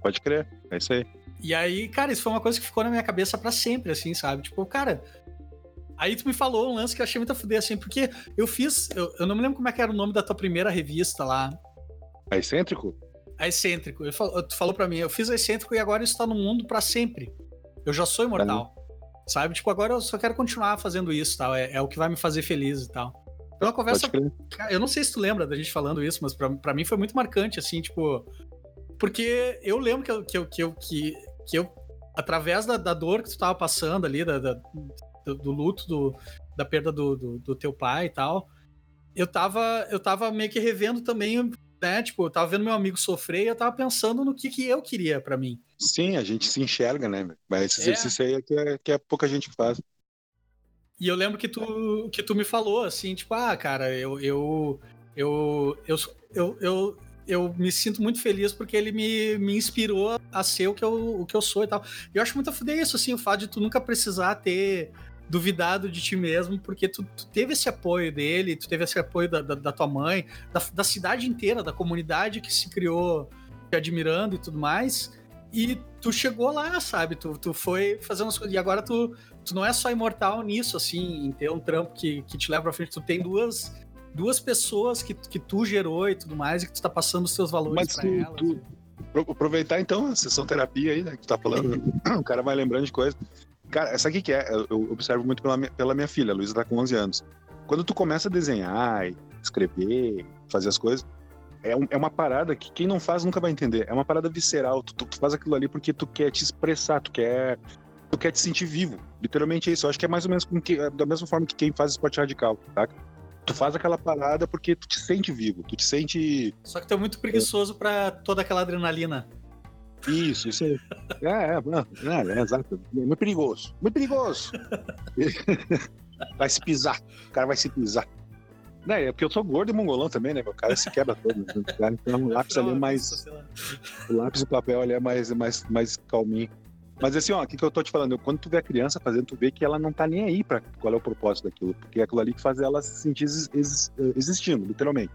Pode crer, é isso aí. E aí, cara, isso foi uma coisa que ficou na minha cabeça para sempre, assim, sabe? Tipo, cara, Aí tu me falou um lance que eu achei muito a fuder, assim, porque eu fiz. Eu, eu, não me lembro como é que era o nome da tua primeira revista lá. A Excêntrico? A Excêntrico. Eu, tu falou pra mim, eu fiz a Excêntrico e agora isso tá no mundo para sempre. Eu já sou imortal. Sabe? Tipo, agora eu só quero continuar fazendo isso tal. É, é o que vai me fazer feliz e tal. Foi uma conversa. Eu não sei se tu lembra da gente falando isso, mas pra, pra mim foi muito marcante, assim, tipo. Porque eu lembro que eu, que eu, que eu, que, que eu através da, da, dor que tu tava passando ali, da, da, do, do luto do, da perda do, do, do, teu pai e tal, eu tava, eu tava meio que revendo também, né? Tipo, eu tava vendo meu amigo sofrer e eu tava pensando no que, que eu queria para mim. Sim, a gente se enxerga, né? Mas esse é. exercício aí é que, é que é pouca gente faz. E eu lembro que tu, que tu me falou assim, tipo, ah, cara, eu, eu, eu, eu, eu, eu, eu me sinto muito feliz porque ele me, me inspirou a ser o que, eu, o que eu sou e tal. E eu acho muito a fuder isso, assim, o fato de tu nunca precisar ter duvidado de ti mesmo, porque tu, tu, teve esse apoio dele, tu teve esse apoio da, da, da tua mãe, da, da, cidade inteira, da comunidade que se criou te admirando e tudo mais. E tu chegou lá, sabe? Tu, tu foi fazendo as coisas. E agora tu, tu não é só imortal nisso, assim, em ter um trampo que, que te leva pra frente. Tu tem duas, duas pessoas que, que tu gerou e tudo mais, e que tu tá passando os seus valores Mas pra tu, elas. Tu, aproveitar então a sessão terapia aí, né? Que tu tá falando. o cara vai lembrando de coisas. Cara, essa aqui que é, eu observo muito pela minha, pela minha filha, a Luísa tá com 11 anos. Quando tu começa a desenhar, escrever, fazer as coisas, é, um, é, uma parada que quem não faz nunca vai entender. É uma parada visceral. Tu, tu, tu, faz aquilo ali porque tu quer te expressar, tu quer, tu quer te sentir vivo. Literalmente é isso. Eu acho que é mais ou menos que, da mesma forma que quem faz esporte radical, tá? Tu faz aquela parada porque tu te sente vivo, tu te sente. Só que tu é muito preguiçoso é. para toda aquela adrenalina. Isso, isso aí. É, é, é, é, exato. Muito perigoso. Muito perigoso. vai se pisar. O cara vai se pisar. É, é porque eu sou gordo e mongolão também, né? O cara se quebra todo. Né? Então o lápis ali é mais. O lápis e papel ali é mais, mais, mais calminho. Mas assim, ó, o que, que eu tô te falando? Quando tu vê a criança fazendo, tu vê que ela não tá nem aí pra qual é o propósito daquilo. Porque é aquilo ali que faz ela se sentir existindo, literalmente.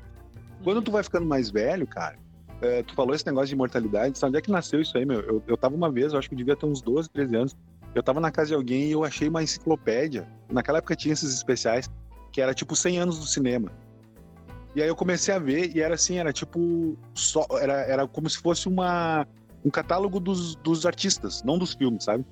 Quando tu vai ficando mais velho, cara, é, tu falou esse negócio de imortalidade, sabe onde é que nasceu isso aí, meu? Eu, eu tava uma vez, eu acho que devia ter uns 12, 13 anos, eu tava na casa de alguém e eu achei uma enciclopédia, naquela época tinha esses especiais, que era tipo 100 anos do cinema. E aí eu comecei a ver e era assim, era tipo, só, era, era como se fosse uma, um catálogo dos, dos artistas, não dos filmes, sabe?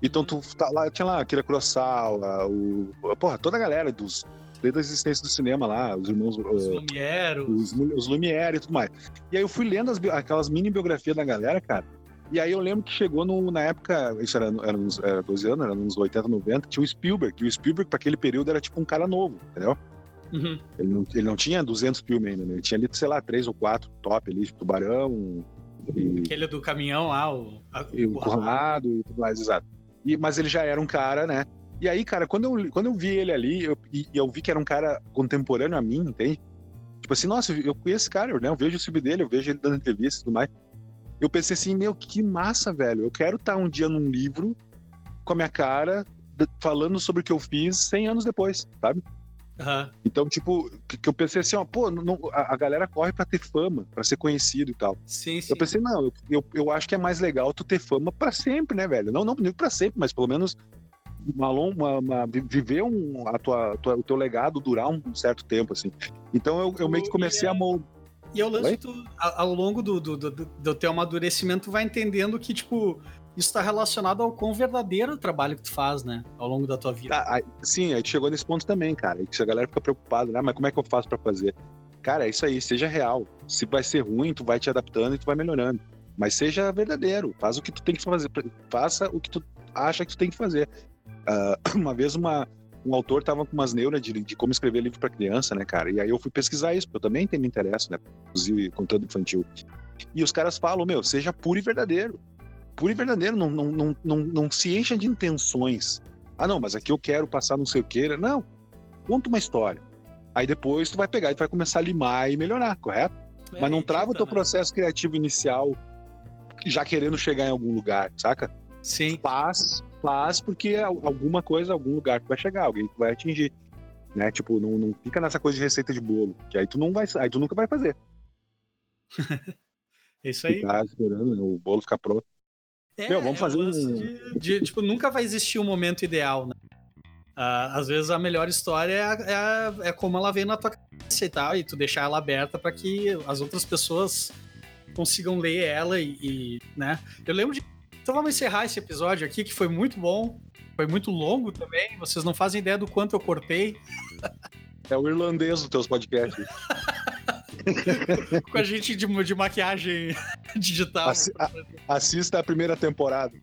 Então tu tá lá, tinha lá aquele Kurosawa, o, porra, toda a galera dos desde a existência do cinema lá, os irmãos. Os uh, Lumière. Os, os Lumière e tudo mais. E aí eu fui lendo as, aquelas mini biografias da galera, cara. E aí eu lembro que chegou no, na época, isso era, era, uns, era 12 anos, era nos 80, 90, tinha o Spielberg. E o Spielberg, para aquele período, era tipo um cara novo, entendeu? Uhum. Ele, não, ele não tinha 200 filmes ainda, né? Ele tinha ali, sei lá, três ou quatro top ali, tipo Tubarão, E, Aquele do caminhão lá, o, a, e o Corrado e tudo mais, exato. E, mas ele já era um cara, né? E aí, cara, quando eu, quando eu vi ele ali, eu, e, eu vi que era um cara contemporâneo a mim, entende? Tipo assim, nossa, eu conheço esse cara, né? Eu vejo o sub dele, eu vejo ele dando entrevista e tudo mais. Eu pensei assim, meu, que massa, velho. Eu quero estar um dia num livro com a minha cara, falando sobre o que eu fiz 100 anos depois, sabe? Aham. Então, tipo, que, eu pensei assim, ó, pô, não- a, a galera corre pra ter fama, pra ser conhecido e tal. Sim, sim. Eu pensei, não, eu, eu, eu acho que é mais legal tu ter fama pra sempre, né, velho? Não, não digo pra sempre, mas pelo menos uma, lon- uma, uma- vi- viver um, a tua, tua- o teu legado durar um certo tempo, assim. Então eu, eu meio que comecei a moldar. E ao lance, Oi? tu, ao longo do, do, do, do teu amadurecimento, tu vai entendendo que, tipo, isso tá relacionado ao quão verdadeiro é o trabalho que tu faz, né? Ao longo da tua vida. Ah, aí- sim, aí chegou nesse ponto também, cara. Que a galera fica preocupada, né? Mas como é que eu faço pra fazer? Cara, é isso aí, seja real. Se vai ser ruim, tu vai te adaptando e tu vai melhorando. Mas seja verdadeiro, faz o que tu tem que fazer, faça o que tu acha que tu tem que fazer. Ah, uma vez uma, um autor tava com umas neuras de, de como escrever livro para criança, né, cara? E aí eu fui pesquisar isso, porque eu também tenho interesse, né? Produzir conteúdo infantil. E os caras falam, meu, seja puro e verdadeiro. Puro e verdadeiro, não, não, não, não, não se encha de intenções. Ah, não, mas aqui eu quero passar não sei o que. Não, conta uma história. Aí depois tu vai pegar e vai começar a limar e melhorar, correto? É, Mas não trava o teu né? processo criativo inicial já querendo chegar em algum lugar, saca? Sim. Faz, faz porque al- alguma coisa, algum lugar tu vai chegar, alguém tu vai atingir. Né? Tipo, não, não fica nessa coisa de receita de bolo, que aí tu não vai, aí tu nunca vai fazer. É isso aí. Ficar esperando né, o bolo ficar pronto. É, Meu, vamos é fazer um de, de, Tipo, nunca vai existir um momento ideal, né? Ah, às vezes a melhor história é, a- é, é como ela vem na tua cabeça e tal, e tu deixar ela aberta para que as outras pessoas consigam ler ela e, e, né? Eu lembro de. Então vamos encerrar esse episódio aqui, que foi muito bom, foi muito longo também. Vocês não fazem ideia do quanto eu cortei É o irlandês dos teus podcasts. com a gente de, de maquiagem digital. Assi- Assista a primeira temporada.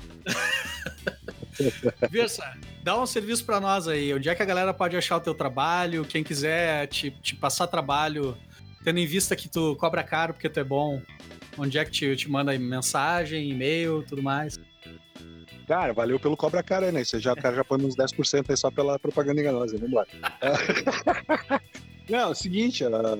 Versa, dá um serviço pra nós aí. Onde é que a galera pode achar o teu trabalho? Quem quiser te, te passar trabalho, tendo em vista que tu cobra caro porque tu é bom, onde é que te, te manda mensagem, e-mail, tudo mais? Cara, valeu pelo Cobra Cara, né? Isso já, o cara já põe uns 10% aí só pela propaganda enganosa. Vamos lá. Não, é o seguinte, ah,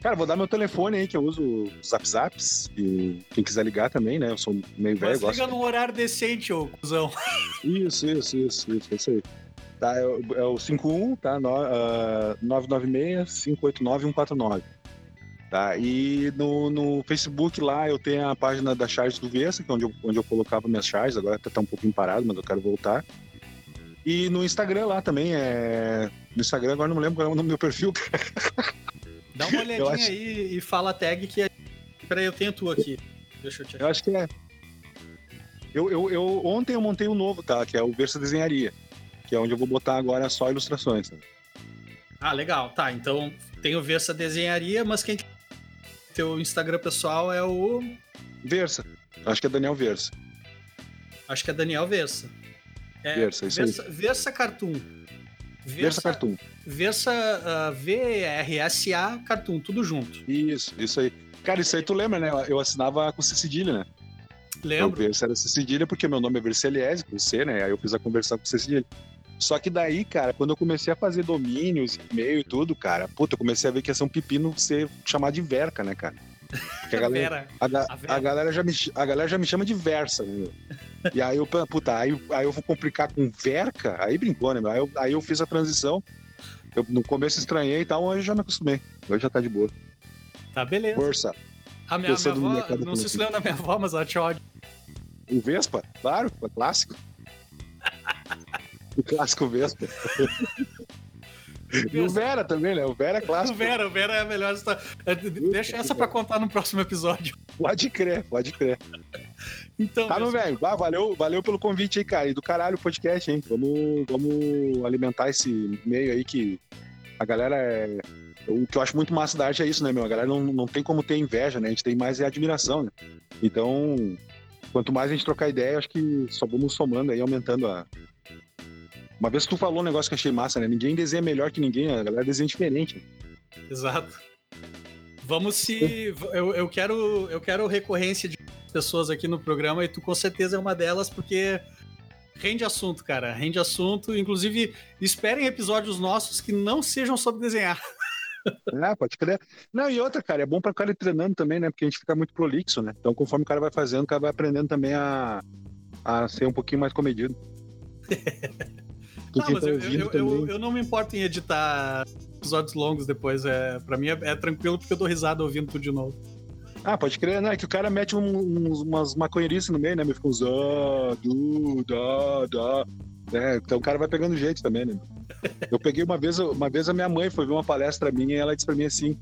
cara, vou dar meu telefone aí, que eu uso os Zap Zaps. E quem quiser ligar também, né? Eu sou meio velho, Mas gosto. liga num horário decente, ô cuzão. Isso, isso, isso, isso, é isso aí. Tá, é, o- é o 51, tá? No, ah, 996-589-149. Tá? E no, no Facebook lá eu tenho a página da Charles do Vessa, que é onde eu, onde eu colocava minhas charges, agora tá, tá um pouquinho parado, mas eu quero voltar. E no Instagram lá também, é... No Instagram agora não me lembro qual é o nome do meu perfil. Dá uma olhadinha acho- aí e fala a tag que. é- Peraí, eu tenho tu aqui. Deixa eu te Eu acho que é. Eu, eu, eu, ontem eu montei um novo, tá? Que é o Versa Desenharia. Que é onde eu vou botar agora só ilustrações. Tá? Ah, legal. Tá, então tem o Versa Desenharia, mas quem. Teu Instagram pessoal é o. Versa. Acho que é Daniel Versa. Acho que é Daniel Versa. É, Versa, isso aí. Versa, Versa Cartoon. Versa Cartoon. Versa ah, V-R-S-A Cartoon, tudo junto. Isso, isso aí. Cara, isso aí tu lembra, né? Eu assinava com C cedilha, né? O Lembro? Versa era C cedilha porque meu nome é Verseliese, com C, né? Aí eu fiz a conversão com C cedilha. Só que daí, cara, quando eu comecei a fazer domínios, e-mail e tudo, cara, puta, eu comecei a ver que ia ser um pepino ser chamado de Verca, né, cara? Porque a galera, a, ga- A a galera já me, a galera já me chama de Versa, né? meu? E aí eu, puta, aí, aí eu vou complicar com Verca, aí brincou, né? meu? Aí eu, aí eu fiz a transição. Eu, no começo estranhei e tal, mas eu já me acostumei. Hoje já tá de boa. Tá, beleza. Força. A minha, Pessoa minha avó, não sei se lembra da minha avó, mas ela tinha ódio. O Vespa, claro, é clássico. O clássico Vespa. E o Vera também, né? O Vera é O clássico. Vera, o Vera é a melhor história. Eh, Deixa essa pra contar no próximo episódio. Pode crer, pode crer. Então, Tá, meu Versa, velho. Ah, valeu, valeu pelo convite aí, cara. E do caralho o podcast, hein? Vamos, vamos alimentar esse meio aí que a galera é. O que eu acho muito massa da arte é isso, né, meu? A galera não, não tem como ter inveja, né? A gente tem mais é admiração, né? Então, quanto mais a gente trocar ideia, acho que só vamos somando aí, aumentando a. Uma vez que tu falou um negócio que eu achei massa, né? Ninguém desenha melhor que ninguém, a galera desenha diferente. Exato. Vamos se. Eu, eu, quero, eu quero recorrência de pessoas aqui no programa e tu com certeza é uma delas, porque rende assunto, cara. Rende assunto. Inclusive, esperem episódios nossos que não sejam sobre desenhar. É, pode crer. Não, e outra, cara, é bom para o cara ir treinando também, né? Porque a gente fica muito prolixo, né? Então, conforme o cara vai fazendo, o cara vai aprendendo também a, a ser um pouquinho mais comedido. não, mas tá eu, eu, eu, eu, não me importo em editar episódios longos depois. É, pra mim é, é, tranquilo porque eu dou risada ouvindo tudo de novo. Ah, pode crer, né? Que o cara mete um, uns, umas maconheirices no meio, né? Me fica uns ah, du, da, da. Né? Então o cara vai pegando jeito também, né? Eu peguei uma vez, uma vez a minha mãe foi ver uma palestra minha e ela disse pra mim assim: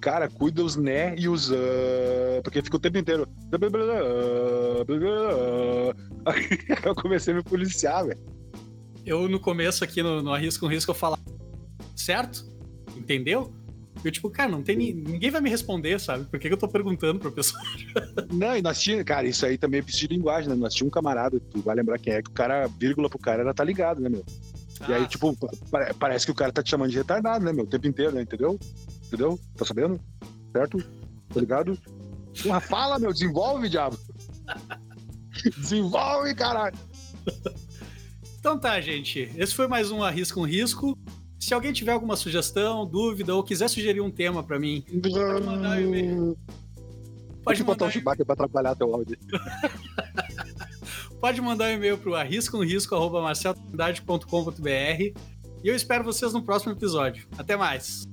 Cara, cuida os né e os. Uh, porque fica o tempo inteiro. Aí eu comecei a me policiar, velho. Eu, no começo aqui no, no Arrisco um Risco, eu falava, certo? Entendeu? Eu, tipo, cara, não tem ninguém vai me responder, sabe? Por que, que eu tô perguntando pra pessoa? Não, e nós tínhamos, cara, isso aí também é de linguagem, né? Nós tínhamos um camarada, tu vai lembrar quem é, que o cara, vírgula pro cara, ela tá ligado, né, meu? Ah, e aí, ah. tipo, parece que o cara tá te chamando de retardado, né, meu? O tempo inteiro, né? Entendeu? Entendeu? Tá sabendo? Certo? Tá ligado? Porra, fala, meu, desenvolve, diabo. desenvolve, caralho. Então tá, gente. Esse foi mais um Arrisca um Risco. Se alguém tiver alguma sugestão, dúvida ou quiser sugerir um tema para mim, pode mandar um e-mail. Pode botar um Chewbacca pra atrapalhar teu áudio. pode mandar um e-mail pro arriscaumrisco.com.br e eu espero vocês no próximo episódio. Até mais!